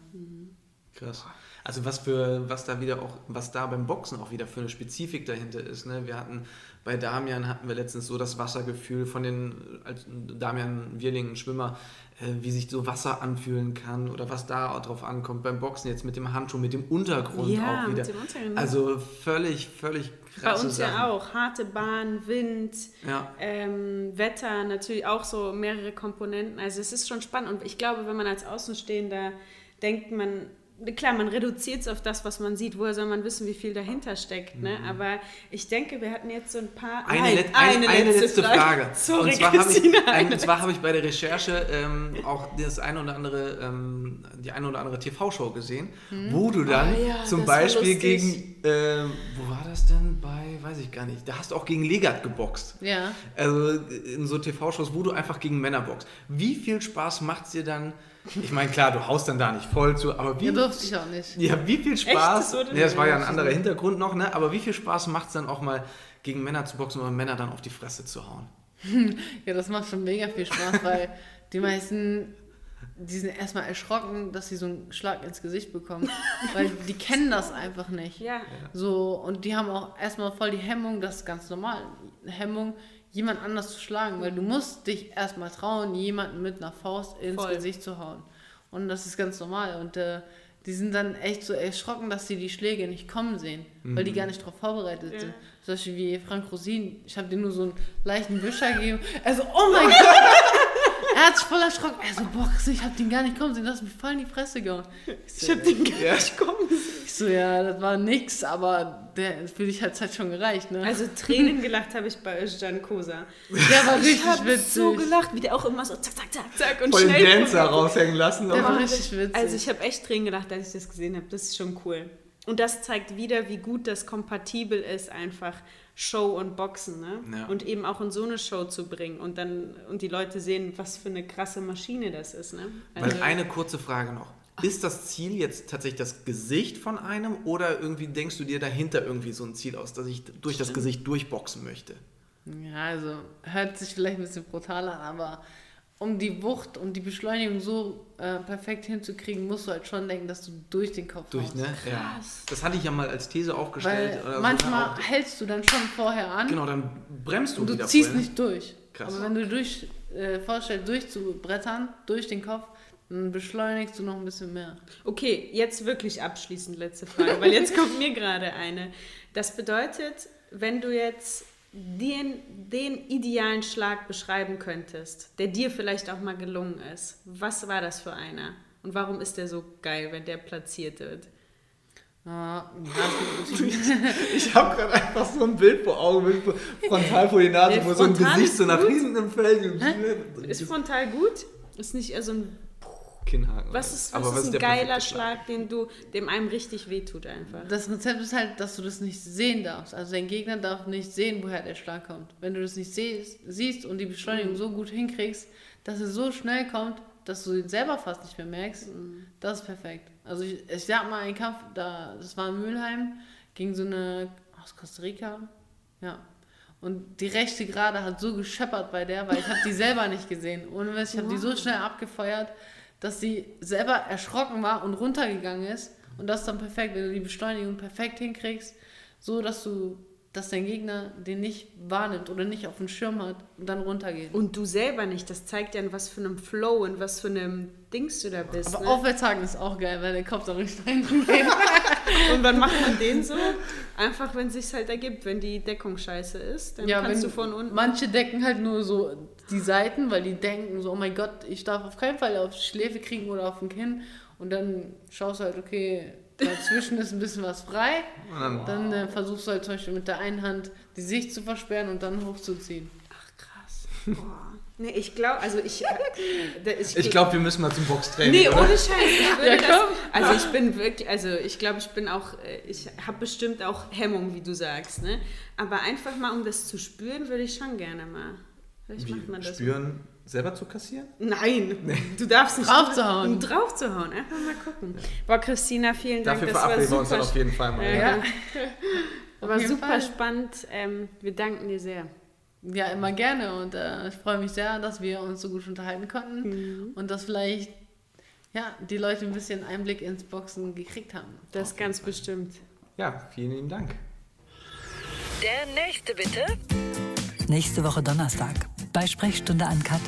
Krass. Also was für, was da wieder auch, was da beim Boxen auch wieder für eine Spezifik dahinter ist. Ne? Wir hatten, bei Damian hatten wir letztens so das Wassergefühl von den, als Damian Wirling, ein Schwimmer, wie sich so Wasser anfühlen kann oder was da auch drauf ankommt. Beim Boxen jetzt mit dem Handschuh, mit dem Untergrund Ja, auch mit wieder. dem Untergrund. Also völlig, völlig Bei krasse uns Sachen. ja auch. Harte Bahn, Wind, Ja. ähm, Wetter, natürlich auch so mehrere Komponenten. Also es ist schon spannend. Und ich glaube, wenn man als Außenstehender denkt, man, klar, man reduziert es auf das, was man sieht. Woher soll man wissen, wie viel dahinter steckt? Ne? Aber ich denke, wir hatten jetzt so ein paar... Mhm. Eine, Nein, let, eine, eine letzte, Frage. Sorry, und zwar habe ich, ein, zwar habe ich bei der Recherche ähm, auch das eine oder andere, ähm, die eine oder andere TV-Show gesehen, wo du dann Oh ja, zum Beispiel gegen Ähm, wo war das denn? Bei, weiß ich gar nicht. Da hast du auch gegen Legat geboxt. Ja. Also in so TV-Shows, wo du einfach gegen Männer boxst. Wie viel Spaß macht es dir dann? Ich meine, klar, du haust dann da nicht voll zu, aber wie, Ja, durfte ich auch nicht. ja, wie viel Spaß? Das wurde ja, das war ja ein anderer Hintergrund noch, ne? Aber wie viel Spaß macht es dann auch mal gegen Männer zu boxen oder Männer dann auf die Fresse zu hauen? Ja, das macht schon mega viel Spaß, weil die meisten, die sind erstmal erschrocken, dass sie so einen Schlag ins Gesicht bekommen. weil die kennen das einfach nicht. Ja. So, und die haben auch erstmal voll die Hemmung, das ist ganz normal, eine Hemmung, jemand anders zu schlagen, weil du musst dich erstmal trauen, jemanden mit einer Faust ins Voll. Gesicht zu hauen. Und das ist ganz normal. Und äh, die sind dann echt so erschrocken, dass sie die Schläge nicht kommen sehen, weil die gar nicht darauf vorbereitet Ja. sind. Zum Beispiel wie Frank Rosin, ich habe dir nur so einen leichten Wischer gegeben. Also, oh mein Gott! Er hat sich voll erschrocken. Er so, boah, ich hab den gar nicht kommen sehen, du hast mir voll in die Fresse gehauen. Ich so, Ich hab den gar nicht kommen sehen. ich so, ja, das war nix, aber der, für dich hat es halt schon gereicht, ne? Also Tränen gelacht habe ich bei Özcan Kosa. der war richtig Ich habe witzig. so gelacht, wie der auch immer so zack, zack, zack, zack und Voll den schnell. Dancer raushängen lassen. Der war richtig witzig. Also ich habe echt Tränen gelacht, als ich das gesehen habe. Das ist schon cool. Und das zeigt wieder, wie gut das kompatibel ist, einfach Show und Boxen, ne? Ja. Und eben auch in so eine Show zu bringen und dann und die Leute sehen, was für eine krasse Maschine das ist, ne? Weil eine kurze Frage noch. Ist das Ziel jetzt tatsächlich das Gesicht von einem oder irgendwie denkst du dir dahinter irgendwie so ein Ziel aus, dass ich durch das Gesicht durchboxen möchte? Ja, also hört sich vielleicht ein bisschen brutal an, aber um die Wucht und die Beschleunigung so äh, perfekt hinzukriegen, musst du halt schon denken, dass du durch den Kopf Durch, haust. ne? Ja. Das hatte ich ja mal als These aufgestellt. Weil oder so, manchmal? Auch- hältst du dann schon vorher an Genau, dann bremst du und du wieder ziehst vorher. nicht durch. Krass. Aber wenn du durch, äh, vorstellst, durchzubrettern, durch den Kopf, dann beschleunigst du noch ein bisschen mehr. Okay, jetzt wirklich abschließend letzte Frage, weil jetzt kommt mir gerade eine. Das bedeutet, wenn du jetzt den, den idealen Schlag beschreiben könntest, der dir vielleicht auch mal gelungen ist, was war das für einer? Und warum ist der so geil, wenn der platziert wird? Ja, ja, Ich habe gerade einfach so ein Bild vor Augen, frontal vor die Nase, wo so ein Gesicht so nach hinten im Feld. Ist frontal gut? Ist nicht eher so ein. Kinnhaken. Was ist, was Aber ist ein geiler Schlag, den du, dem einem richtig wehtut einfach? Das Rezept ist halt, dass du das nicht sehen darfst. Also dein Gegner darf nicht sehen, woher der Schlag kommt. Wenn du das nicht siehst, siehst und die Beschleunigung so gut hinkriegst, dass es so schnell kommt, dass du ihn selber fast nicht mehr merkst, das ist perfekt. Also ich, ich sag mal, ein Kampf, da, das war in Mülheim, gegen so eine aus Costa Rica. Ja. Und die rechte Gerade hat so gescheppert bei der, weil ich habe die selber nicht gesehen. Ohne Mist, ich habe die so schnell abgefeuert, dass sie selber erschrocken war und runtergegangen ist. Und das ist dann perfekt, wenn du die Beschleunigung perfekt hinkriegst, so dass du, dass dein Gegner den nicht wahrnimmt oder nicht auf dem Schirm hat und dann runtergeht. Und du selber nicht. Das zeigt ja, in was für einem Flow und was für einem Dings du da bist. Aber ne? Aufwärtshaken ist auch geil, weil der Kopf da richtig reingeht. Und wann macht man den so? Einfach, wenn es sich halt ergibt. Wenn die Deckung scheiße ist, dann Ja, kannst wenn du von unten. Manche decken halt nur so die Seiten, weil die denken so, oh mein Gott, ich darf auf keinen Fall auf die Schläfe kriegen oder auf den Kinn. Und dann schaust du halt, okay, dazwischen ist ein bisschen was frei. Und dann- Dann äh, versuchst du halt zum Beispiel mit der einen Hand die Sicht zu versperren und dann hochzuziehen. Ach krass. Boah. Nee, ich glaube, also ich. Äh, da- Ich glaube, wir müssen mal zum Boxtraining. Nee, oder? ohne Scheiß. Ich würde Ja, das, also ich bin wirklich, also ich glaube, ich bin auch, äh, ich habe bestimmt auch Hemmung, wie du sagst, ne? Aber einfach mal, um das zu spüren, würde ich schon gerne mal. Vielleicht macht man Wie, das. spüren, selber zu kassieren? Nein, du darfst nicht Draufzuhauen. Um draufzuhauen. Einfach mal gucken. Boah, Christina, vielen Dank. Dafür das verabreden wir uns super, dann auf jeden Fall mal. Ja, Ja. ja. war super Fall. spannend. Ähm, wir danken dir sehr. Ja, immer gerne. Und äh, ich freue mich sehr, dass wir uns so gut unterhalten konnten Mhm. und dass vielleicht ja, die Leute ein bisschen Einblick ins Boxen gekriegt haben. Das ganz bestimmt. ja, vielen lieben Dank. Der nächste bitte. Nächste Woche Donnerstag bei Sprechstunde Uncut.